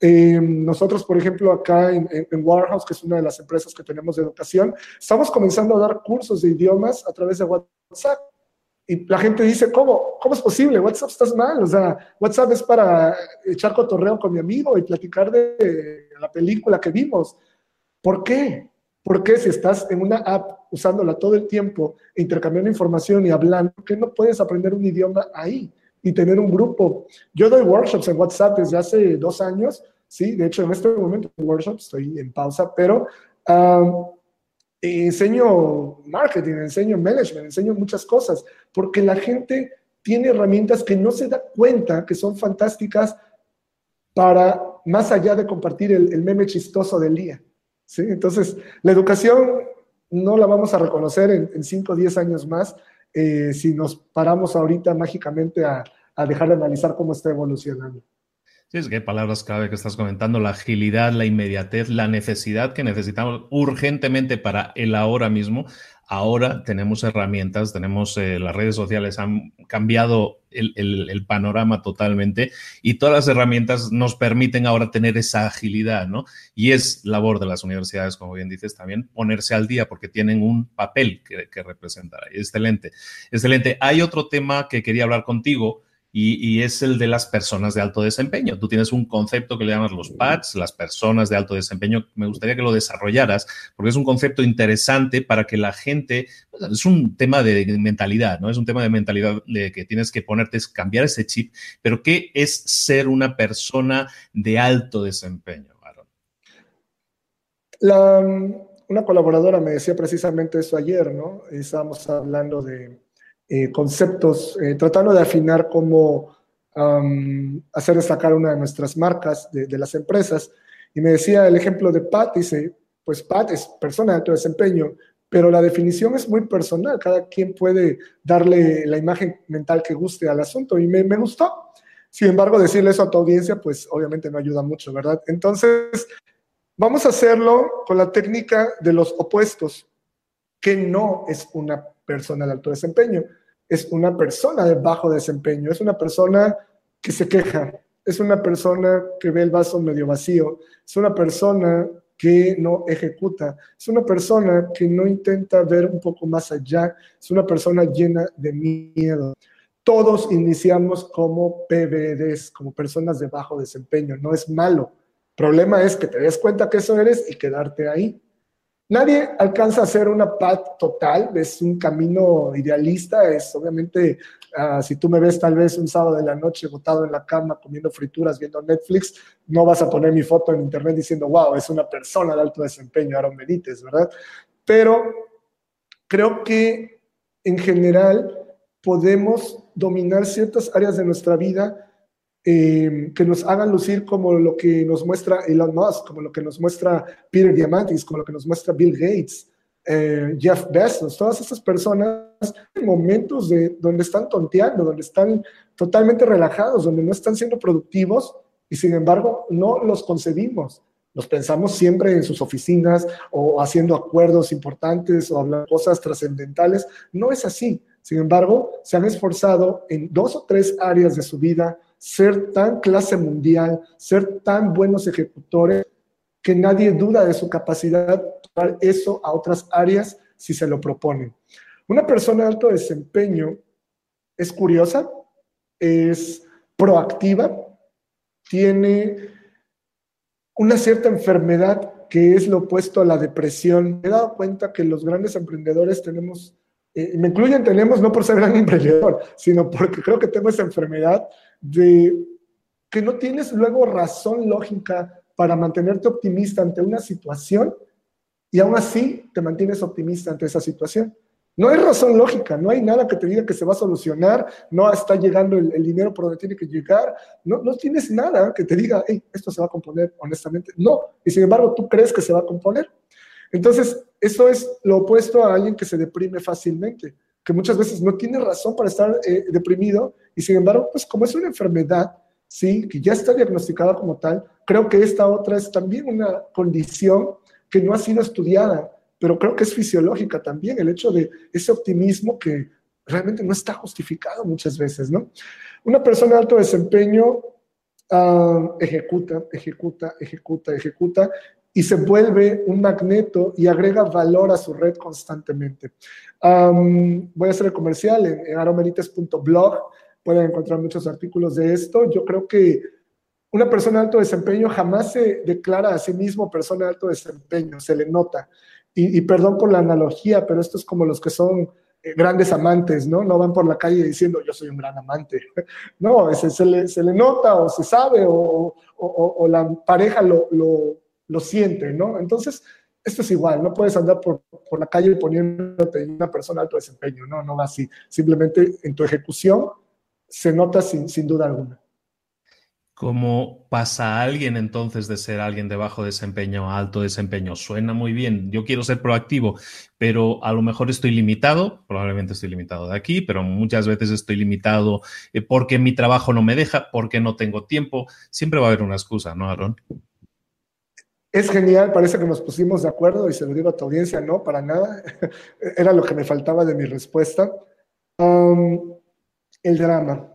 Eh, nosotros, por ejemplo, acá en, en, Warehouse, que es una de las empresas que tenemos de educación, estamos comenzando a dar cursos de idiomas a través de WhatsApp. Y la gente dice, ¿cómo? ¿Cómo es posible? WhatsApp estás mal. O sea, WhatsApp es para echar cotorreo con mi amigo y platicar de la película que vimos. ¿Por qué? Porque si estás en una app usándola todo el tiempo, intercambiando información y hablando, ¿por qué no puedes aprender un idioma ahí y tener un grupo? Yo doy workshops en WhatsApp desde hace dos años, sí, de hecho en este momento workshop estoy en pausa, pero enseño marketing, enseño management, enseño muchas cosas, porque la gente tiene herramientas que no se da cuenta que son fantásticas para, más allá de compartir el, meme chistoso del día. ¿sí? Entonces, la educación no la vamos a reconocer en 5 o 10 años más eh, si nos paramos ahorita mágicamente a dejar de analizar cómo está evolucionando. Es palabras clave que estás comentando, la agilidad, la inmediatez, la necesidad que necesitamos urgentemente para el ahora mismo. Ahora tenemos herramientas, tenemos eh, las redes sociales, han cambiado el, el, panorama totalmente y todas las herramientas nos permiten ahora tener esa agilidad, ¿no? Y es labor de las universidades, como bien dices, también ponerse al día porque tienen un papel que, que representar. Excelente, excelente. Hay otro tema que quería hablar contigo y, es el de las personas de alto desempeño. Tú tienes un concepto que le llamas los PADs, las personas de alto desempeño. Me gustaría que lo desarrollaras porque es un concepto interesante para que la gente, pues, es un tema de mentalidad, ¿no? Es un tema de mentalidad de que tienes que ponerte, cambiar ese chip, pero ¿qué es ser una persona de alto desempeño, una colaboradora me decía precisamente eso ayer, ¿no? Estábamos hablando de eh, conceptos, eh, tratando de afinar cómo hacer destacar una de nuestras marcas de, las empresas. Y me decía el ejemplo de Pat, dice, pues Pat es persona de alto desempeño, pero la definición es muy personal, cada quien puede darle la imagen mental que guste al asunto y me, me gustó. Sin embargo, decirle eso a tu audiencia, pues obviamente no ayuda mucho, ¿verdad? Entonces, vamos a hacerlo con la técnica de los opuestos, que no es una persona de alto desempeño, es una persona de bajo desempeño, es una persona que se queja, es una persona que ve el vaso medio vacío, es una persona que no ejecuta, es una persona que no intenta ver un poco más allá, es una persona llena de miedo. Todos iniciamos como PBDs, como personas de bajo desempeño, no es malo. Problema es que te des cuenta que eso eres y quedarte ahí. Nadie alcanza a ser una PAT total, es un camino idealista, es obviamente, ah, si tú me ves tal vez un sábado de la noche botado en la cama comiendo frituras, viendo Netflix, no vas a poner mi foto en internet diciendo, wow, es una persona de alto desempeño, Aaron Benítez, ¿verdad? Pero creo que en general podemos dominar ciertas áreas de nuestra vida eh, que nos hagan lucir como lo que nos muestra Elon Musk, como lo que nos muestra Peter Diamandis, como lo que nos muestra Bill Gates, eh, Jeff Bezos, todas esas personas en momentos de, donde están tonteando, donde están totalmente relajados, donde no están siendo productivos y sin embargo no los concebimos. Los pensamos siempre en sus oficinas o haciendo acuerdos importantes o hablando cosas trascendentales. No es así. Sin embargo, se han esforzado en dos o tres áreas de su vida ser tan clase mundial, ser tan buenos ejecutores, que nadie duda de su capacidad de llevar eso a otras áreas si se lo proponen. Una persona de alto desempeño es curiosa, es proactiva, tiene una cierta enfermedad que es lo opuesto a la depresión. Me he dado cuenta que los grandes emprendedores tenemos, eh, me incluyen, tenemos no por ser gran emprendedor, sino porque creo que tengo esa enfermedad de que no tienes luego razón lógica para mantenerte optimista ante una situación y aún así te mantienes optimista ante esa situación. No hay razón lógica, no hay nada que te diga que se va a solucionar, no está llegando el, dinero por donde tiene que llegar, no, no tienes nada que te diga, esto se va a componer honestamente. No, y sin embargo tú crees que se va a componer. Entonces, eso es lo opuesto a alguien que se deprime fácilmente que muchas veces no tiene razón para estar eh, deprimido y sin embargo, pues como es una enfermedad, sí, que ya está diagnosticada como tal, creo que esta otra es también una condición que no ha sido estudiada, pero creo que es fisiológica también, el hecho de ese optimismo que realmente no está justificado muchas veces, ¿no? Una persona de alto desempeño ah, ejecuta, ejecuta, ejecuta, ejecuta, y se vuelve un magneto y agrega valor a su red constantemente. voy a hacer el comercial en, en aromerites.blog, pueden encontrar muchos artículos de esto. Yo creo que una persona de alto desempeño jamás se declara a sí mismo persona de alto desempeño, se le nota. Y, perdón por la analogía, pero esto es como los que son eh, grandes amantes, ¿no? No van por la calle diciendo yo soy un gran amante. No, se, le, se le, nota o se sabe o, o la pareja lo, lo lo siente, ¿no? Entonces, esto es igual, no puedes andar por, por la calle poniéndote una persona de alto desempeño, no, no va así. Simplemente en tu ejecución se nota sin, sin duda alguna. ¿Cómo pasa alguien entonces de ser alguien de bajo desempeño a alto desempeño? Suena muy bien, yo quiero ser proactivo, pero a lo mejor estoy limitado, probablemente estoy limitado de aquí, pero muchas veces estoy limitado eh, porque mi trabajo no me deja, porque no tengo tiempo. Siempre va a haber una excusa, ¿no, Aaron? Es genial, parece que nos pusimos de acuerdo y se lo digo a tu audiencia, no, para nada. Era lo que me faltaba de mi respuesta. El drama.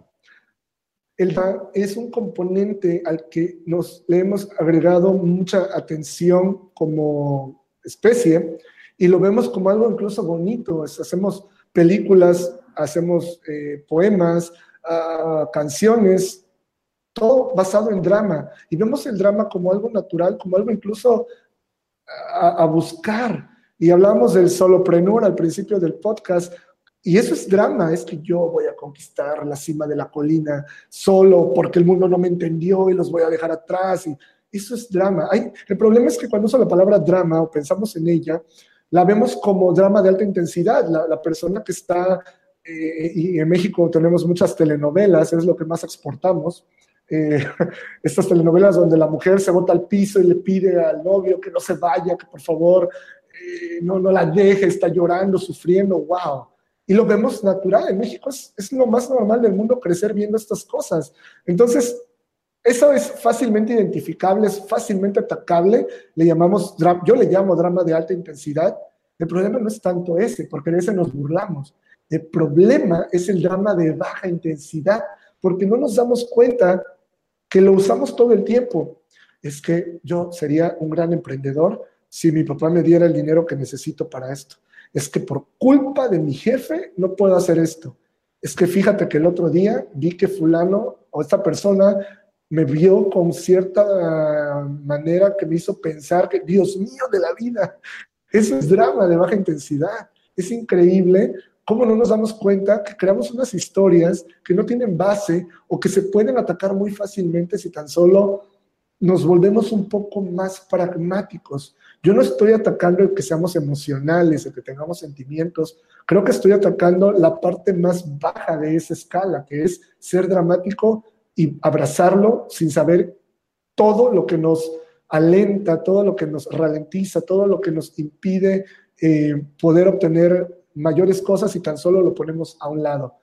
El drama es un componente al que nos le hemos agregado mucha atención como especie y lo vemos como algo incluso bonito. hacemos películas, hacemos eh, poemas, ah, canciones todo basado en drama. Y vemos el drama como algo natural, como algo incluso a, buscar. Y hablamos del solopreneur al principio del podcast. Y eso es drama, es que yo voy a conquistar la cima de la colina solo porque el mundo no me entendió y los voy a dejar atrás. Y eso es drama. Hay, el problema es que cuando uso la palabra drama o pensamos en ella, la vemos como drama de alta intensidad. La, persona que está, eh, y en México tenemos muchas telenovelas, es lo que más exportamos. Eh, estas telenovelas donde la mujer se bota al piso y le pide al novio que no se vaya, que por favor eh, no, no la deje, está llorando, sufriendo, wow. Y lo vemos natural, en México es, es lo más normal del mundo crecer viendo estas cosas. Entonces, eso es fácilmente identificable, es fácilmente atacable, le llamamos, yo le llamo drama de alta intensidad. El problema no es tanto ese, porque de ese nos burlamos. El problema es el drama de baja intensidad, porque no nos damos cuenta que lo usamos todo el tiempo. Es que yo sería un gran emprendedor si mi papá me diera el dinero que necesito para esto. Es que por culpa de mi jefe no puedo hacer esto. Es que fíjate que el otro día vi que fulano o esta persona me vio con cierta manera que me hizo pensar que, Dios mío de la vida, eso es drama de baja intensidad. Es increíble cómo no nos damos cuenta que creamos unas historias que no tienen base o que se pueden atacar muy fácilmente si tan solo nos volvemos un poco más pragmáticos. Yo no estoy atacando el que seamos emocionales, el que tengamos sentimientos. Creo que estoy atacando la parte más baja de esa escala, que es ser dramático y abrazarlo sin saber todo lo que nos alenta, todo lo que nos ralentiza, todo lo que nos impide eh, poder obtener mayores cosas y tan solo lo ponemos a un lado.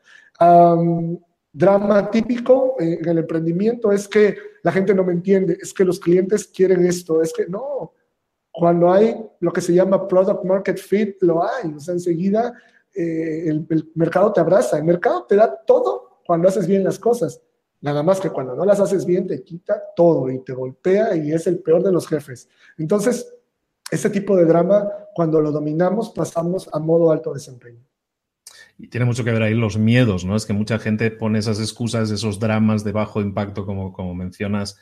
Drama típico en el emprendimiento es que la gente no me entiende, es que los clientes quieren esto, es que no. Cuando hay lo que se llama product market fit, lo hay. O sea, enseguida eh, el, el mercado te abraza, el mercado te da todo cuando haces bien las cosas. Nada más que cuando no las haces bien te quita todo y te golpea y es el peor de los jefes. Entonces, ese tipo de drama, cuando lo dominamos, pasamos a modo alto desempeño. Y tiene mucho que ver ahí los miedos, ¿no? Es que mucha gente pone esas excusas, esos dramas de bajo impacto, como, como mencionas,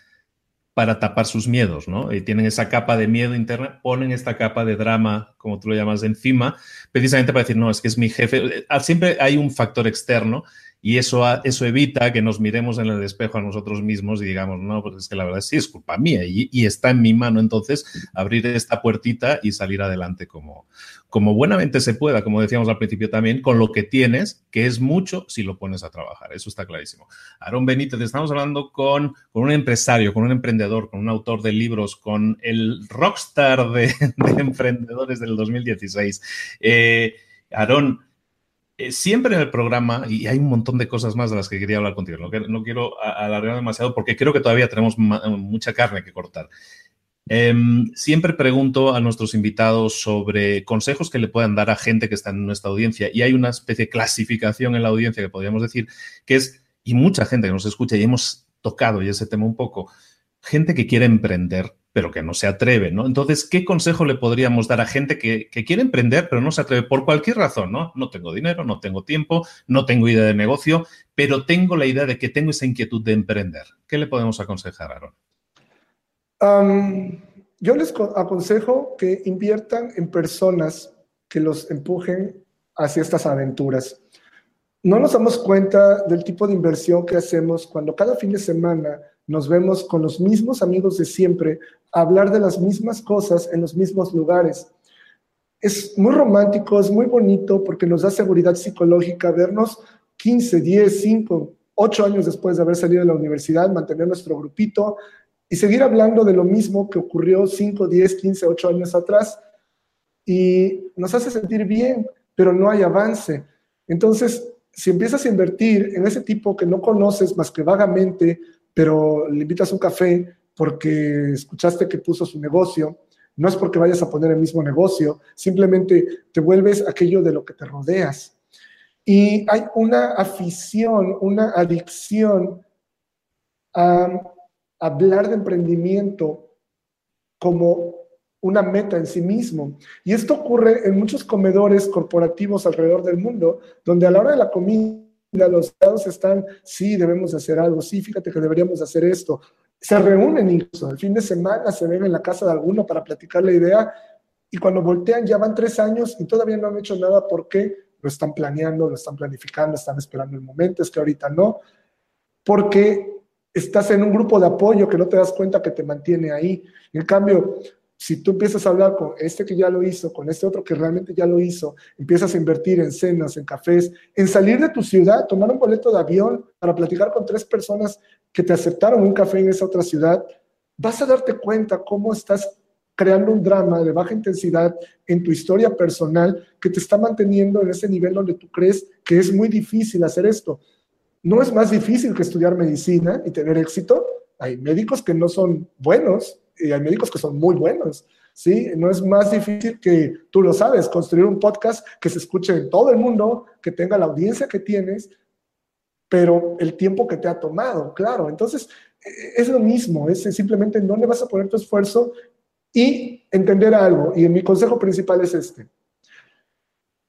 para tapar sus miedos, ¿no? Y tienen esa capa de miedo interna, ponen esta capa de drama, como tú lo llamas, encima, precisamente para decir, no, es que es mi jefe. Siempre hay un factor externo y eso, eso evita que nos miremos en el espejo a nosotros mismos y digamos, no, pues es que la verdad sí es culpa mía y, está en mi mano entonces abrir esta puertita y salir adelante como, como buenamente se pueda, como decíamos al principio también, con lo que tienes, que es mucho si lo pones a trabajar. Eso está clarísimo. Aarón Benítez, estamos hablando con, con un empresario, con un emprendedor, con un autor de libros, con el rockstar de, de emprendedores del 2016. Eh, Aarón, eh, siempre en el programa, y hay un montón de cosas más de las que quería hablar contigo, no, no quiero alargar demasiado porque creo que todavía tenemos mucha carne que cortar. Em, siempre pregunto a nuestros invitados sobre consejos que le puedan dar a gente que está en nuestra audiencia y hay una especie de clasificación en la audiencia que podríamos decir que es, y mucha gente que nos escucha y hemos tocado y ese tema un poco, gente que quiere emprender pero que no se atreve, ¿no? Entonces, ¿qué consejo le podríamos dar a gente que, quiere emprender, pero no se atreve por cualquier razón, ¿no? No tengo dinero, no tengo tiempo, no tengo idea de negocio, pero tengo la idea de que tengo esa inquietud de emprender. ¿Qué le podemos aconsejar, Aaron? yo les aconsejo que inviertan en personas que los empujen hacia estas aventuras. No nos damos cuenta del tipo de inversión que hacemos cuando cada fin de semana nos vemos con los mismos amigos de siempre, hablar de las mismas cosas en los mismos lugares. Es muy romántico, es muy bonito porque nos da seguridad psicológica vernos 15, 10, 5, 8 años después de haber salido de la universidad, mantener nuestro grupito y seguir hablando de lo mismo que ocurrió 5, 10, 15, 8 años atrás. Y nos hace sentir bien, pero no hay avance. Entonces, si empiezas a invertir en ese tipo que no conoces más que vagamente, pero le invitas un café porque escuchaste que puso su negocio, no es porque vayas a poner el mismo negocio, simplemente te vuelves aquello de lo que te rodeas. Y hay una afición, una adicción a hablar de emprendimiento como una meta en sí mismo. Y esto ocurre en muchos comedores corporativos alrededor del mundo, donde a la hora de la comida los estados están, sí, debemos hacer algo, sí, fíjate que deberíamos hacer esto. Se reúnen incluso, el fin de semana se ven en la casa de alguno para platicar la idea y cuando voltean ya van tres años y todavía no han hecho nada porque lo están planeando, lo están planificando, están esperando el momento, es que ahorita no, porque estás en un grupo de apoyo que no te das cuenta que te mantiene ahí. En cambio, si tú empiezas a hablar con este que ya lo hizo, con este otro que realmente ya lo hizo, empiezas a invertir en cenas, en cafés, en salir de tu ciudad, tomar un boleto de avión para platicar con tres personas que te aceptaron un café en esa otra ciudad, vas a darte cuenta cómo estás creando un drama de baja intensidad en tu historia personal que te está manteniendo en ese nivel donde tú crees que es muy difícil hacer esto. No es más difícil que estudiar medicina y tener éxito. Hay médicos que no son buenos, y hay médicos que son muy buenos. ¿sí? No es más difícil que, tú lo sabes, construir un podcast que se escuche en todo el mundo, que tenga la audiencia que tienes, pero el tiempo que te ha tomado, claro. Entonces, es lo mismo, es simplemente no le vas a poner tu esfuerzo y entender algo. Y mi consejo principal es este.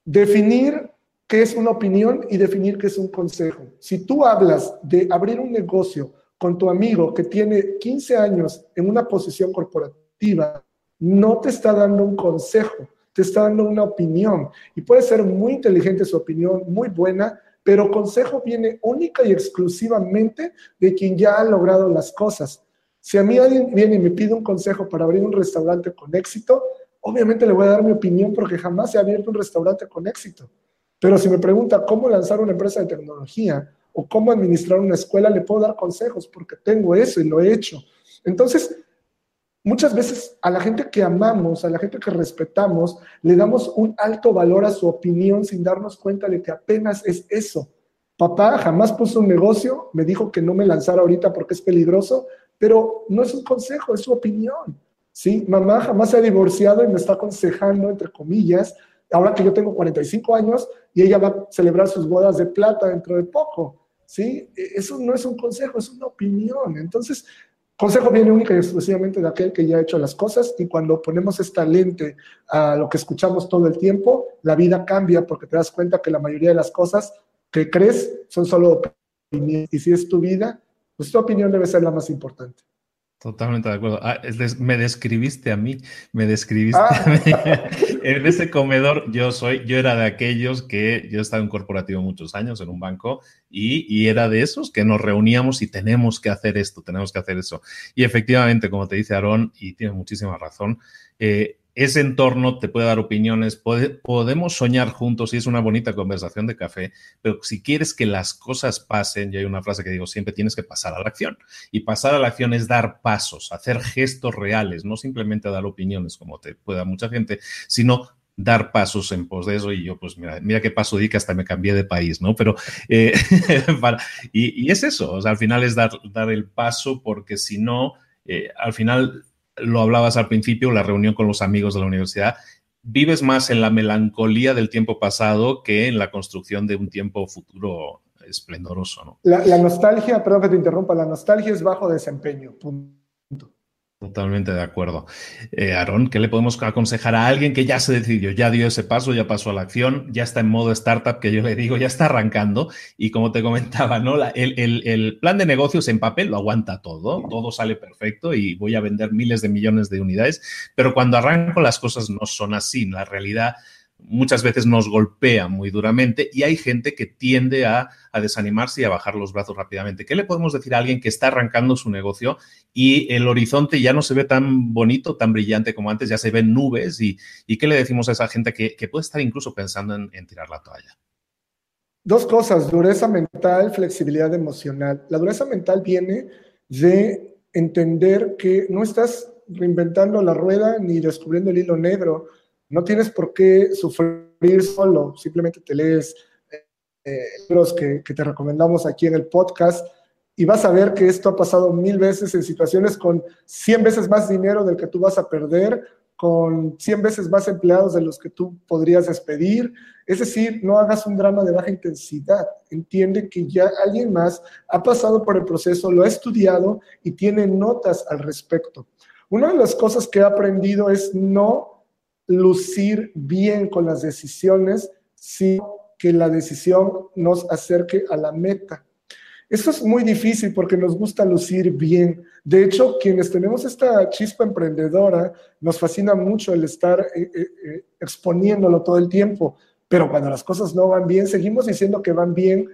Definir qué es una opinión y definir qué es un consejo. Si tú hablas de abrir un negocio con tu amigo que tiene 15 años en una posición corporativa, no te está dando un consejo, te está dando una opinión. Y puede ser muy inteligente su opinión, muy buena, pero consejo viene única y exclusivamente de quien ya ha logrado las cosas. Si a mí alguien viene y me pide un consejo para abrir un restaurante con éxito, obviamente le voy a dar mi opinión porque jamás he abierto un restaurante con éxito. Pero si me pregunta cómo lanzar una empresa de tecnología o cómo administrar una escuela, le puedo dar consejos porque tengo eso y lo he hecho. Entonces, muchas veces a la gente que amamos, a la gente que respetamos, le damos un alto valor a su opinión sin darnos cuenta de que apenas es eso. Papá jamás puso un negocio, me dijo que no me lanzara ahorita porque es peligroso, pero no es un consejo, es su opinión. ¿sí? Mamá jamás se ha divorciado y me está aconsejando, entre comillas, ahora que yo tengo 45 años y ella va a celebrar sus bodas de plata dentro de poco. ¿Sí? E, eso no es un consejo, es una opinión. Entonces, Consejo viene única y exclusivamente de aquel que ya ha hecho las cosas y cuando ponemos esta lente a lo que escuchamos todo el tiempo, la vida cambia porque te das cuenta que la mayoría de las cosas que crees son solo opiniones y si es tu vida, pues tu opinión debe ser la más importante. Totalmente de acuerdo. Ah, me describiste a mí, me describiste a mí. Ah. en ese comedor yo soy, yo era de aquellos que yo estaba en corporativo muchos años en un banco y, era de esos que nos reuníamos y tenemos que hacer esto, tenemos que hacer eso. Y efectivamente, como te dice Aarón, y tiene muchísima razón, eh, ese entorno te puede dar opiniones, podemos soñar juntos y es una bonita conversación de café, pero si quieres que las cosas pasen, y hay una frase que digo siempre, tienes que pasar a la acción. Y pasar a la acción es dar pasos, hacer gestos reales, no simplemente dar opiniones como te pueda mucha gente, sino dar pasos en pos de eso y yo pues mira, mira qué paso di que hasta me cambié de país, ¿no? Pero eh, y, es eso, al final es dar, dar el paso porque si no, eh, al final lo hablabas al principio, la reunión con los amigos de la universidad, vives más en la melancolía del tiempo pasado que en la construcción de un tiempo futuro esplendoroso. ¿no? La, nostalgia, perdón que te interrumpa, la nostalgia es bajo desempeño. Totalmente de acuerdo. Eh, Aaron, ¿qué le podemos aconsejar a alguien que ya se decidió, ya dio ese paso, ya pasó a la acción, ya está en modo startup, que yo le digo, ya está arrancando? Y como te comentaba, ¿no? el, plan de negocios en papel lo aguanta todo, todo sale perfecto y voy a vender miles de millones de unidades, pero cuando arranco las cosas no son así. La realidad muchas veces nos golpea muy duramente y hay gente que tiende a, desanimarse y a bajar los brazos rápidamente. ¿Qué le podemos decir a alguien que está arrancando su negocio y el horizonte ya no se ve tan bonito, tan brillante como antes, ya se ven nubes? ¿Y, qué le decimos a esa gente que, puede estar incluso pensando en, en tirar la toalla? Dos cosas, dureza mental, flexibilidad emocional. La dureza mental viene de entender que no estás reinventando la rueda ni descubriendo el hilo negro no tienes por qué sufrir solo, simplemente te lees eh, libros que, te recomendamos aquí en el podcast y vas a ver que esto ha pasado mil veces en situaciones con 100 veces más dinero del que tú vas a perder, con 100 veces más empleados de los que tú podrías despedir. Es decir, no hagas un drama de baja intensidad. Entiende que ya alguien más ha pasado por el proceso, lo ha estudiado y tiene notas al respecto. Una de las cosas que he aprendido es no lucir bien con las decisiones, sino que la decisión nos acerque a la meta. Eso es muy difícil porque nos gusta lucir bien. De hecho, quienes tenemos esta chispa emprendedora, nos fascina mucho el estar eh, eh, eh, exponiéndolo todo el tiempo, pero cuando las cosas no van bien, seguimos diciendo que van bien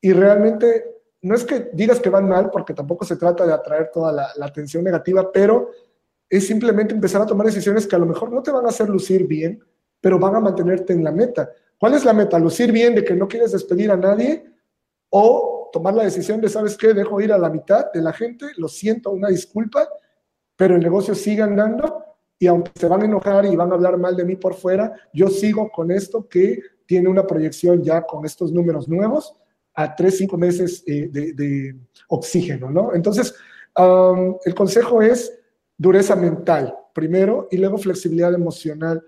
y realmente no es que digas que van mal, porque tampoco se trata de atraer toda la, la atención negativa, pero es simplemente empezar a tomar decisiones que a lo mejor no te van a hacer lucir bien, pero van a mantenerte en la meta. ¿Cuál es la meta? ¿Lucir bien de que no quieres despedir a nadie? ¿O tomar la decisión de, ¿sabes qué? Dejo ir a la mitad de la gente, lo siento, una disculpa, pero el negocio sigue andando y aunque se van a enojar y van a hablar mal de mí por fuera, yo sigo con esto que tiene una proyección ya con estos números nuevos a tres, cinco meses eh, de, oxígeno, ¿no? Entonces, el consejo es dureza mental primero y luego flexibilidad emocional.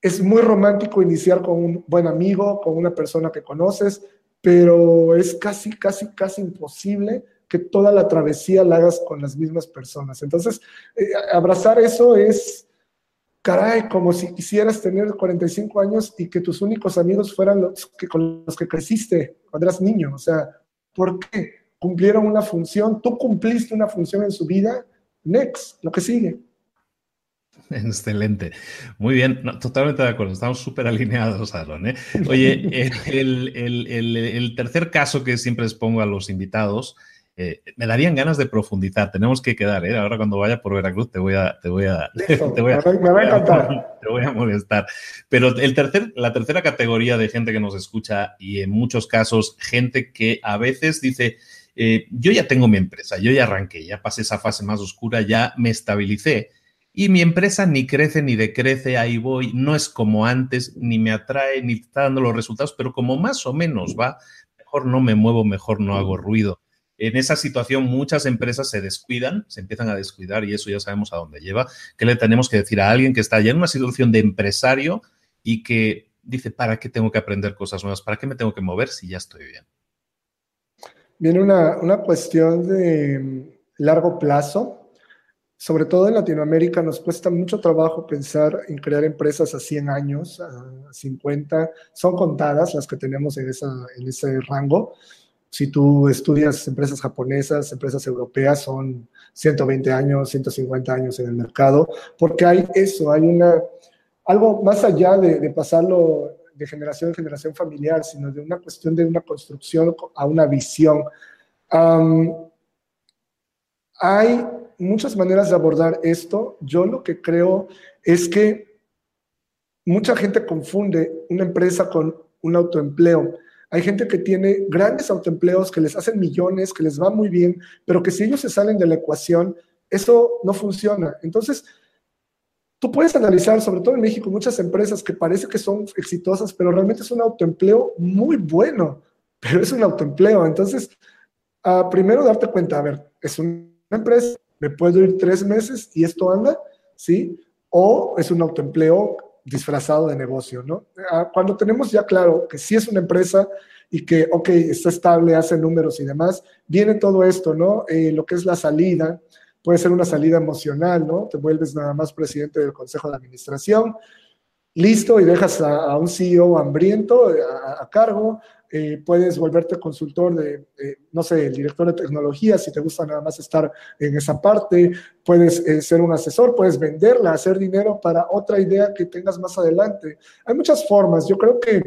Es muy romántico iniciar con un buen amigo, con una persona que conoces, pero es casi, casi, casi imposible que toda la travesía la hagas con las mismas personas. Entonces, eh, abrazar eso es, caray, como si quisieras tener 45 años y que tus únicos amigos fueran los que, con los que creciste cuando eras niño. O sea, ¿por qué? Cumplieron una función, tú cumpliste una función en su vida, next, lo que sigue. Excelente. Muy bien, totalmente de acuerdo. Estamos súper alineados, Aaron. ¿eh? Oye, el, tercer caso que siempre les pongo a los invitados, eh, me darían ganas de profundizar. Tenemos que quedar, ¿eh? Ahora cuando vaya por Veracruz te voy a, te voy a, te voy a, me va a encantar. Te voy a molestar. Pero el tercer, la tercera categoría de gente que nos escucha y en muchos casos gente que a veces dice, eh, yo ya tengo mi empresa, yo ya arranqué, ya pasé esa fase más oscura, ya me estabilicé y mi empresa ni crece ni decrece, ahí voy, no es como antes, ni me atrae, ni está dando los resultados, pero como más o menos va, mejor no me muevo, mejor no hago ruido. En esa situación muchas empresas se descuidan, se empiezan a descuidar y eso ya sabemos a dónde lleva. ¿Qué le tenemos que decir a alguien que está ya en una situación de empresario y que dice, ¿para qué tengo que aprender cosas nuevas? ¿Para qué me tengo que mover si ya estoy bien? Viene una, una cuestión de largo plazo sobre todo en Latinoamérica nos cuesta mucho trabajo pensar en crear empresas a 100 años, a 50. Son contadas las que tenemos en, en ese rango. Si tú estudias empresas japonesas, empresas europeas, son 120 años, 150 años en el mercado, porque hay eso, hay una, algo más allá de, pasarlo de generación en generación familiar, sino de una cuestión de una construcción a una visión. hay muchas maneras de abordar esto. Yo lo que creo es que mucha gente confunde una empresa con un autoempleo. Hay gente que tiene grandes autoempleos que les hacen millones, que les va muy bien, pero que si ellos se salen de la ecuación, eso no funciona. Entonces, tú puedes analizar, sobre todo en México, muchas empresas que parece que son exitosas, pero realmente es un autoempleo muy bueno, pero es un autoempleo. Entonces, uh, primero darte cuenta, a ver, es una empresa, me puedo ir tres meses y esto anda, ¿sí? O es un autoempleo disfrazado de negocio, ¿no? Ah, cuando tenemos ya claro que sí es una empresa y que, ok, está estable, hace números y demás, viene todo esto, ¿no? Eh, lo que es la salida, puede ser una salida emocional, ¿no? Te vuelves nada más presidente del consejo de administración, listo, y dejas a, un CEO hambriento eh, a cargo, eh, puedes volverte consultor de, no sé, el director de tecnología, si te gusta nada más estar en esa parte, puedes eh, ser un asesor, puedes venderla, hacer dinero para otra idea que tengas más adelante. Hay muchas formas, yo creo que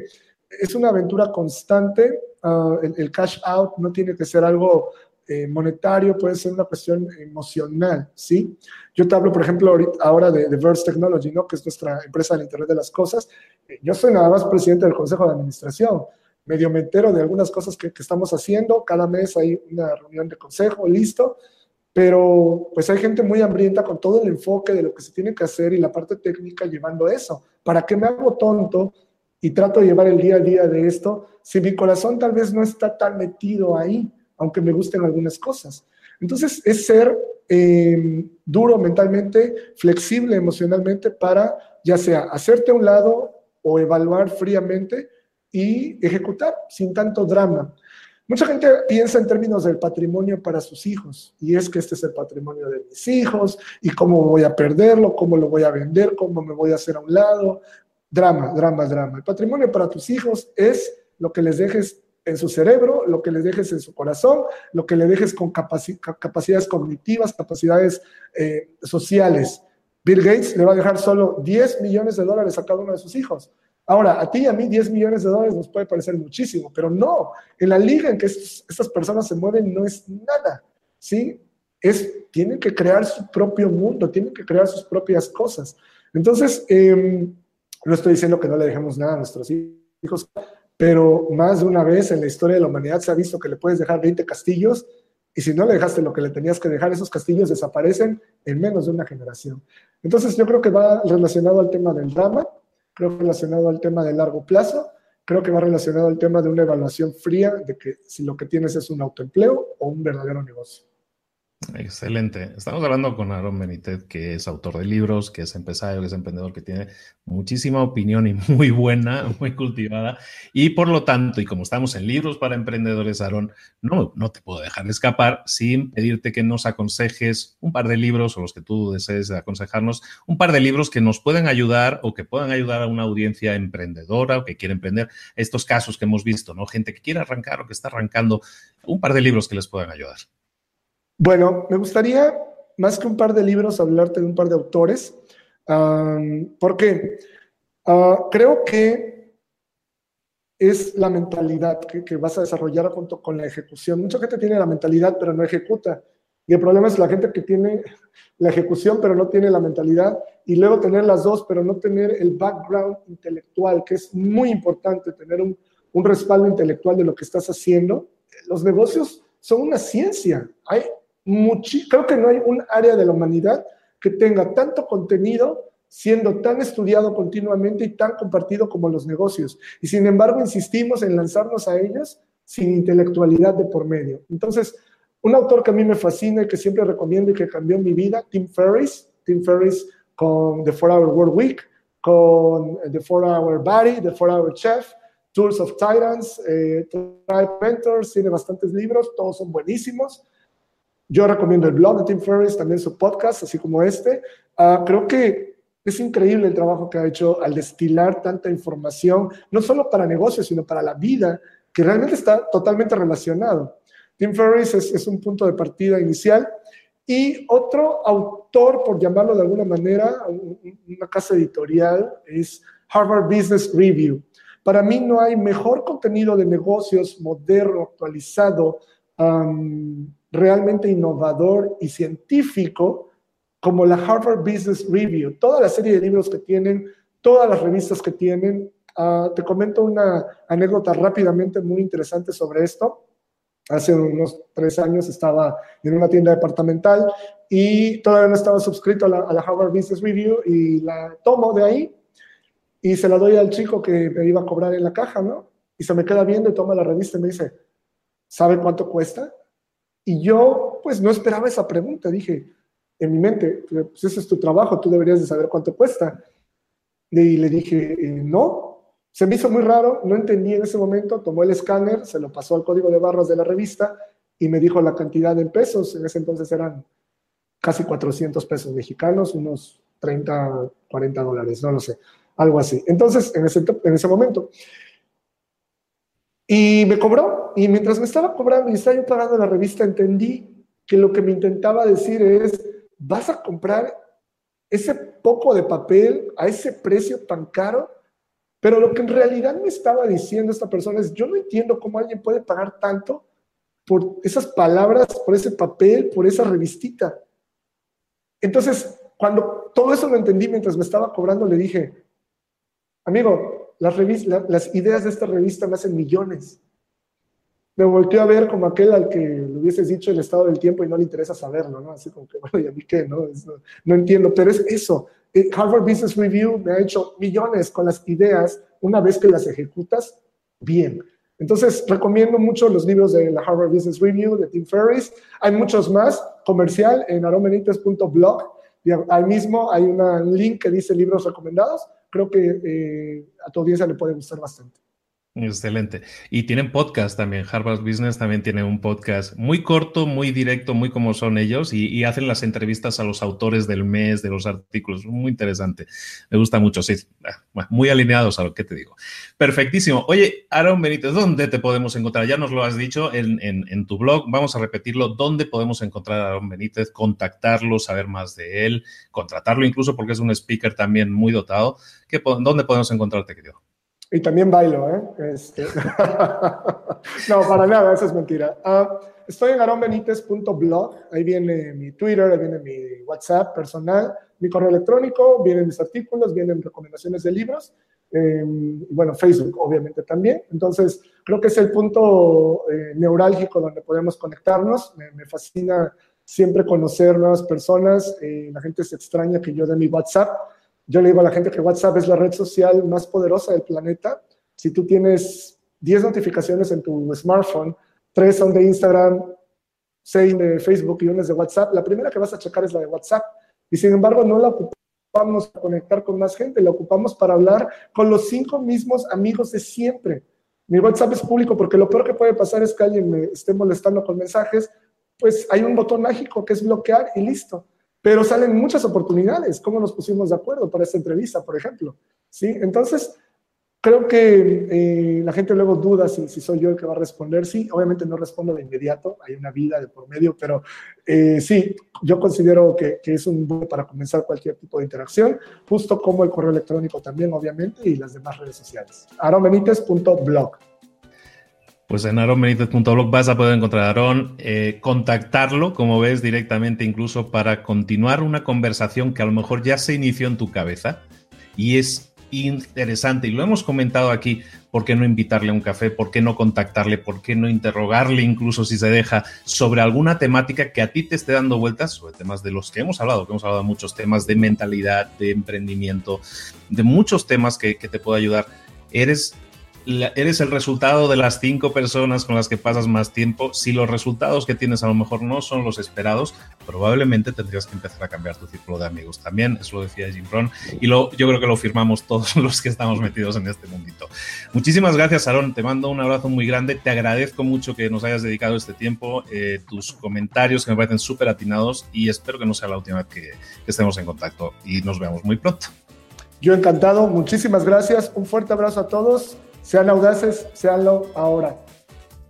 es una aventura constante, ah, el, cash out no tiene que ser algo eh, monetario, puede ser una cuestión emocional, ¿sí? Yo te hablo, por ejemplo, ahora de, de Verse Technology, ¿no? Que es nuestra empresa del Internet de las Cosas. Yo soy nada más presidente del Consejo de Administración medio me entero de algunas cosas que, estamos haciendo, cada mes hay una reunión de consejo, listo, pero pues hay gente muy hambrienta con todo el enfoque de lo que se tiene que hacer y la parte técnica llevando eso. ¿Para qué me hago tonto y trato de llevar el día a día de esto si mi corazón tal vez no está tan metido ahí, aunque me gusten algunas cosas? Entonces es ser em, duro mentalmente, flexible emocionalmente para ya sea hacerte a un lado o evaluar fríamente y ejecutar sin tanto drama. Mucha gente piensa en términos del patrimonio para sus hijos, y es que este es el patrimonio de mis hijos, y cómo voy a perderlo, cómo lo voy a vender, cómo me voy a hacer a un lado. Drama, drama, drama. El patrimonio para tus hijos es lo que les dejes en su cerebro, lo que les dejes en su corazón, lo que le dejes con capacidades cognitivas, capacidades eh, sociales. Bill Gates le va a dejar solo 10 millones de dólares a cada uno de sus hijos. Ahora, a ti y a mí 10 millones de dólares nos puede parecer muchísimo, pero no, en la liga en que estas personas se mueven no es nada, ¿sí? Es, tienen que crear su propio mundo, tienen que crear sus propias cosas. Entonces, em, no estoy diciendo que no le dejemos nada a nuestros hijos, pero más de una vez en la historia de la humanidad se ha visto que le puedes dejar 20 castillos y si no le dejaste lo que le tenías que dejar, esos castillos desaparecen en menos de una generación. Entonces, yo creo que va relacionado al tema del drama creo relacionado al tema de largo plazo, creo que va relacionado al tema de una evaluación fría de que si lo que tienes es un autoempleo o un verdadero negocio. Excelente. Estamos hablando con Aaron Benítez, que es autor de libros, que es empresario, que es emprendedor, que tiene muchísima opinión y muy buena, muy cultivada. Y por lo tanto, y como estamos en libros para emprendedores, Aaron, no, no te puedo dejar escapar sin pedirte que nos aconsejes un par de libros o los que tú desees aconsejarnos, un par de libros que nos pueden ayudar o que puedan ayudar a una audiencia emprendedora o que quiere emprender. Estos casos que hemos visto, ¿no? Gente que quiere arrancar o que está arrancando, un par de libros que les puedan ayudar. Bueno, me gustaría, más que un par de libros, hablarte de un par de autores, porque ah, creo que es la mentalidad que, vas a desarrollar junto con la ejecución. Mucha gente tiene la mentalidad, pero no ejecuta. Y el problema es la gente que tiene la ejecución, pero no tiene la mentalidad, y luego tener las dos, pero no tener el background intelectual, que es muy importante, tener un, un respaldo intelectual de lo que estás haciendo. Los negocios son una ciencia. Hay creo que no hay un área de la humanidad que tenga tanto contenido siendo tan estudiado continuamente y tan compartido como los negocios. Y sin embargo, insistimos en lanzarnos a ellos sin intelectualidad de por medio. Entonces, un autor que a mí me fascina y que siempre recomiendo y que cambió mi vida, Tim Ferriss, Tim Ferriss con The 4-Hour World Week, con The 4-Hour Body, The 4-Hour Chef, Tools of Titans, eh, Tribe Mentors, tiene bastantes libros, todos son buenísimos. Yo recomiendo el blog de Tim Ferriss, también su podcast, así como este. Ah, creo que es increíble el trabajo que ha hecho al destilar tanta información, no solo para negocios, sino para la vida, que realmente está totalmente relacionado. Tim Ferriss es, es un punto de partida inicial. Y otro autor, por llamarlo de alguna manera, una casa editorial, es Harvard Business Review. Para mí no hay mejor contenido de negocios moderno, actualizado, realmente innovador y científico como la Harvard Business Review. Toda la serie de libros que tienen, todas las revistas que tienen. Ah, te comento una anécdota rápidamente muy interesante sobre esto. Hace unos tres años estaba en una tienda departamental y todavía no estaba suscrito a la, a la Harvard Business Review y la tomo de ahí y se la doy al chico que me iba a cobrar en la caja, ¿no? Y se me queda viendo y toma la revista y me dice, ¿sabe cuánto cuesta? Y yo, pues, no esperaba esa pregunta. Dije, en mi mente, pues ese es tu trabajo, tú deberías de saber cuánto cuesta. Y le dije, eh, no. Se me hizo muy raro, no entendí en ese momento, tomó el escáner, se lo pasó al código de barras de la revista y me dijo la cantidad en pesos. En ese entonces eran casi 400 pesos mexicanos, unos 30, 40 dólares, no lo sé, algo así. Entonces, en ese, en ese momento, y me cobró, y mientras me estaba cobrando y estaba yo pagando la revista, entendí que lo que me intentaba decir es, vas a comprar ese poco de papel a ese precio tan caro, pero lo que en realidad me estaba diciendo esta persona es, yo no entiendo cómo alguien puede pagar tanto por esas palabras, por ese papel, por esa revistita. Entonces, cuando todo eso lo entendí mientras me estaba cobrando, le dije, amigo, las, las ideas de esta revista me hacen millones. Me volteó a ver como aquel al que le hubieses dicho el estado del tiempo y no le interesa saberlo, ¿no? Así como que, bueno, ¿y a mí qué? No, no, entiendo, pero es eso. Eh, Harvard Business Review me ha hecho millones con las ideas una vez que las ejecutas bien. Entonces, recomiendo mucho los libros de la Harvard Business Review de Tim Ferriss. Hay muchos más, comercial en aromenites.blog. Ahí mismo hay un link que dice libros recomendados creo que eh, a tu audiencia le puede gustar bastante. Excelente. Y tienen podcast también. Harvard Business también tiene un podcast muy corto, muy directo, muy como son ellos, y, hacen las entrevistas a los autores del mes, de los artículos. Muy interesante. Me gusta mucho, sí. Ah, muy alineados a lo que te digo. Perfectísimo. Oye, Aaron Benítez, ¿dónde te podemos encontrar? Ya nos lo has dicho en, en tu blog. Vamos a repetirlo. ¿Dónde podemos encontrar a Aaron Benítez? Contactarlo, saber más de él, contratarlo incluso porque es un speaker también muy dotado. ¿Qué, ¿Dónde podemos encontrarte, querido? Y también bailo, ¿eh? Este... no, para nada, eso es mentira. Uh, estoy en aronbenitez.blog, ahí viene mi Twitter, ahí viene mi WhatsApp personal, mi correo electrónico, vienen mis artículos, vienen recomendaciones de libros, eh, bueno, Facebook obviamente también. Entonces, creo que es el punto eh, neurálgico donde podemos conectarnos. Me, me, fascina siempre conocer nuevas personas. Eh, la gente se extraña que yo dé mi WhatsApp yo le digo a la gente que WhatsApp es la red social más poderosa del planeta. Si tú tienes 10 notificaciones en tu smartphone, 3 son de Instagram, seis de Facebook y una es de WhatsApp, la primera que vas a checar es la de WhatsApp. Y sin embargo, no la ocupamos para conectar con más gente, la ocupamos para hablar con los cinco mismos amigos de siempre. Mi WhatsApp es público porque lo peor que puede pasar es que alguien me esté molestando con mensajes, pues hay un botón mágico que es bloquear y listo. Pero salen muchas oportunidades, ¿cómo nos pusimos de acuerdo para esta entrevista, por ejemplo? ¿Sí? Entonces, creo que eh, la gente luego duda si, si, soy yo el que va a responder. Sí, obviamente no respondo de inmediato, hay una vida de por medio, pero eh, sí, yo considero que, que, es un buen para comenzar cualquier tipo de interacción, justo como el correo electrónico también, obviamente, y las demás redes sociales. aronbenitez.blog. Pues en aronbenitez.blog vas a poder encontrar a Aaron, eh, contactarlo, como ves, directamente incluso para continuar una conversación que a lo mejor ya se inició en tu cabeza y es interesante y lo hemos comentado aquí, ¿por qué no invitarle a un café? ¿Por qué no contactarle? ¿Por qué no interrogarle incluso si se deja sobre alguna temática que a ti te esté dando vueltas, sobre temas de los que hemos hablado, que hemos hablado de muchos temas de mentalidad, de emprendimiento, de muchos temas que, que te puede ayudar? Eres eres el resultado de las cinco personas con las que pasas más tiempo. Si los resultados que tienes a lo mejor no son los esperados, probablemente tendrías que empezar a cambiar tu círculo de amigos también. Eso lo decía Jim Rohn y lo, yo creo que lo firmamos todos los que estamos metidos en este mundito. Muchísimas gracias, Aaron. Te mando un abrazo muy grande. Te agradezco mucho que nos hayas dedicado este tiempo, eh, tus comentarios que me parecen súper atinados y espero que no sea la última vez que, que estemos en contacto y nos veamos muy pronto. Yo encantado, muchísimas gracias, un fuerte abrazo a todos sean audaces, seanlo ahora.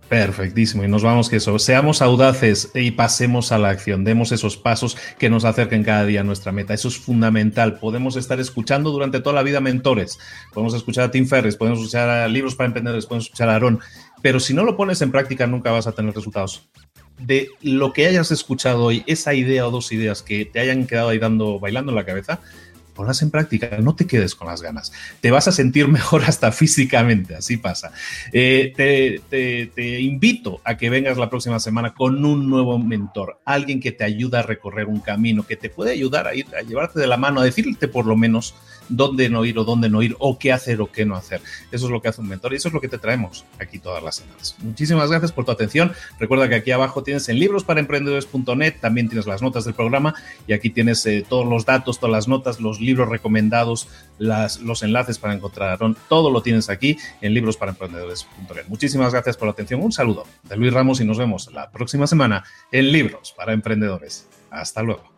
Perfectísimo. Y nos vamos que eso. Seamos audaces y pasemos a la acción. Demos esos pasos que nos acerquen cada día a nuestra meta. Eso es fundamental. Podemos estar escuchando durante toda la vida mentores. Podemos escuchar a Tim Ferris, podemos escuchar a libros para emprendedores, podemos escuchar a Aaron. Pero si no lo pones en práctica, nunca vas a tener resultados. De lo que hayas escuchado hoy, esa idea o dos ideas que te hayan quedado ahí dando, bailando en la cabeza, ponlas en práctica, no te quedes con las ganas. Te vas a sentir mejor hasta físicamente, así pasa. Eh, te, invito a que vengas la próxima semana con un nuevo mentor, alguien que te ayuda a recorrer un camino, que te puede ayudar a ir, a llevarte de la mano, a decirte por lo menos dónde no ir o dónde no ir, o qué hacer o qué no hacer. Eso es lo que hace un mentor y eso es lo que te traemos aquí todas las semanas. Muchísimas gracias por tu atención. Recuerda que aquí abajo tienes en librosparaemprendedores.net, también tienes las notas del programa y aquí tienes eh, todos los datos, todas las notas, los libros recomendados, las, los enlaces para encontrar todo lo tienes aquí en librosparaemprendedores.net. Muchísimas gracias por la atención. Un saludo de Luis Ramos y nos vemos la próxima semana en Libros para Emprendedores. Hasta luego.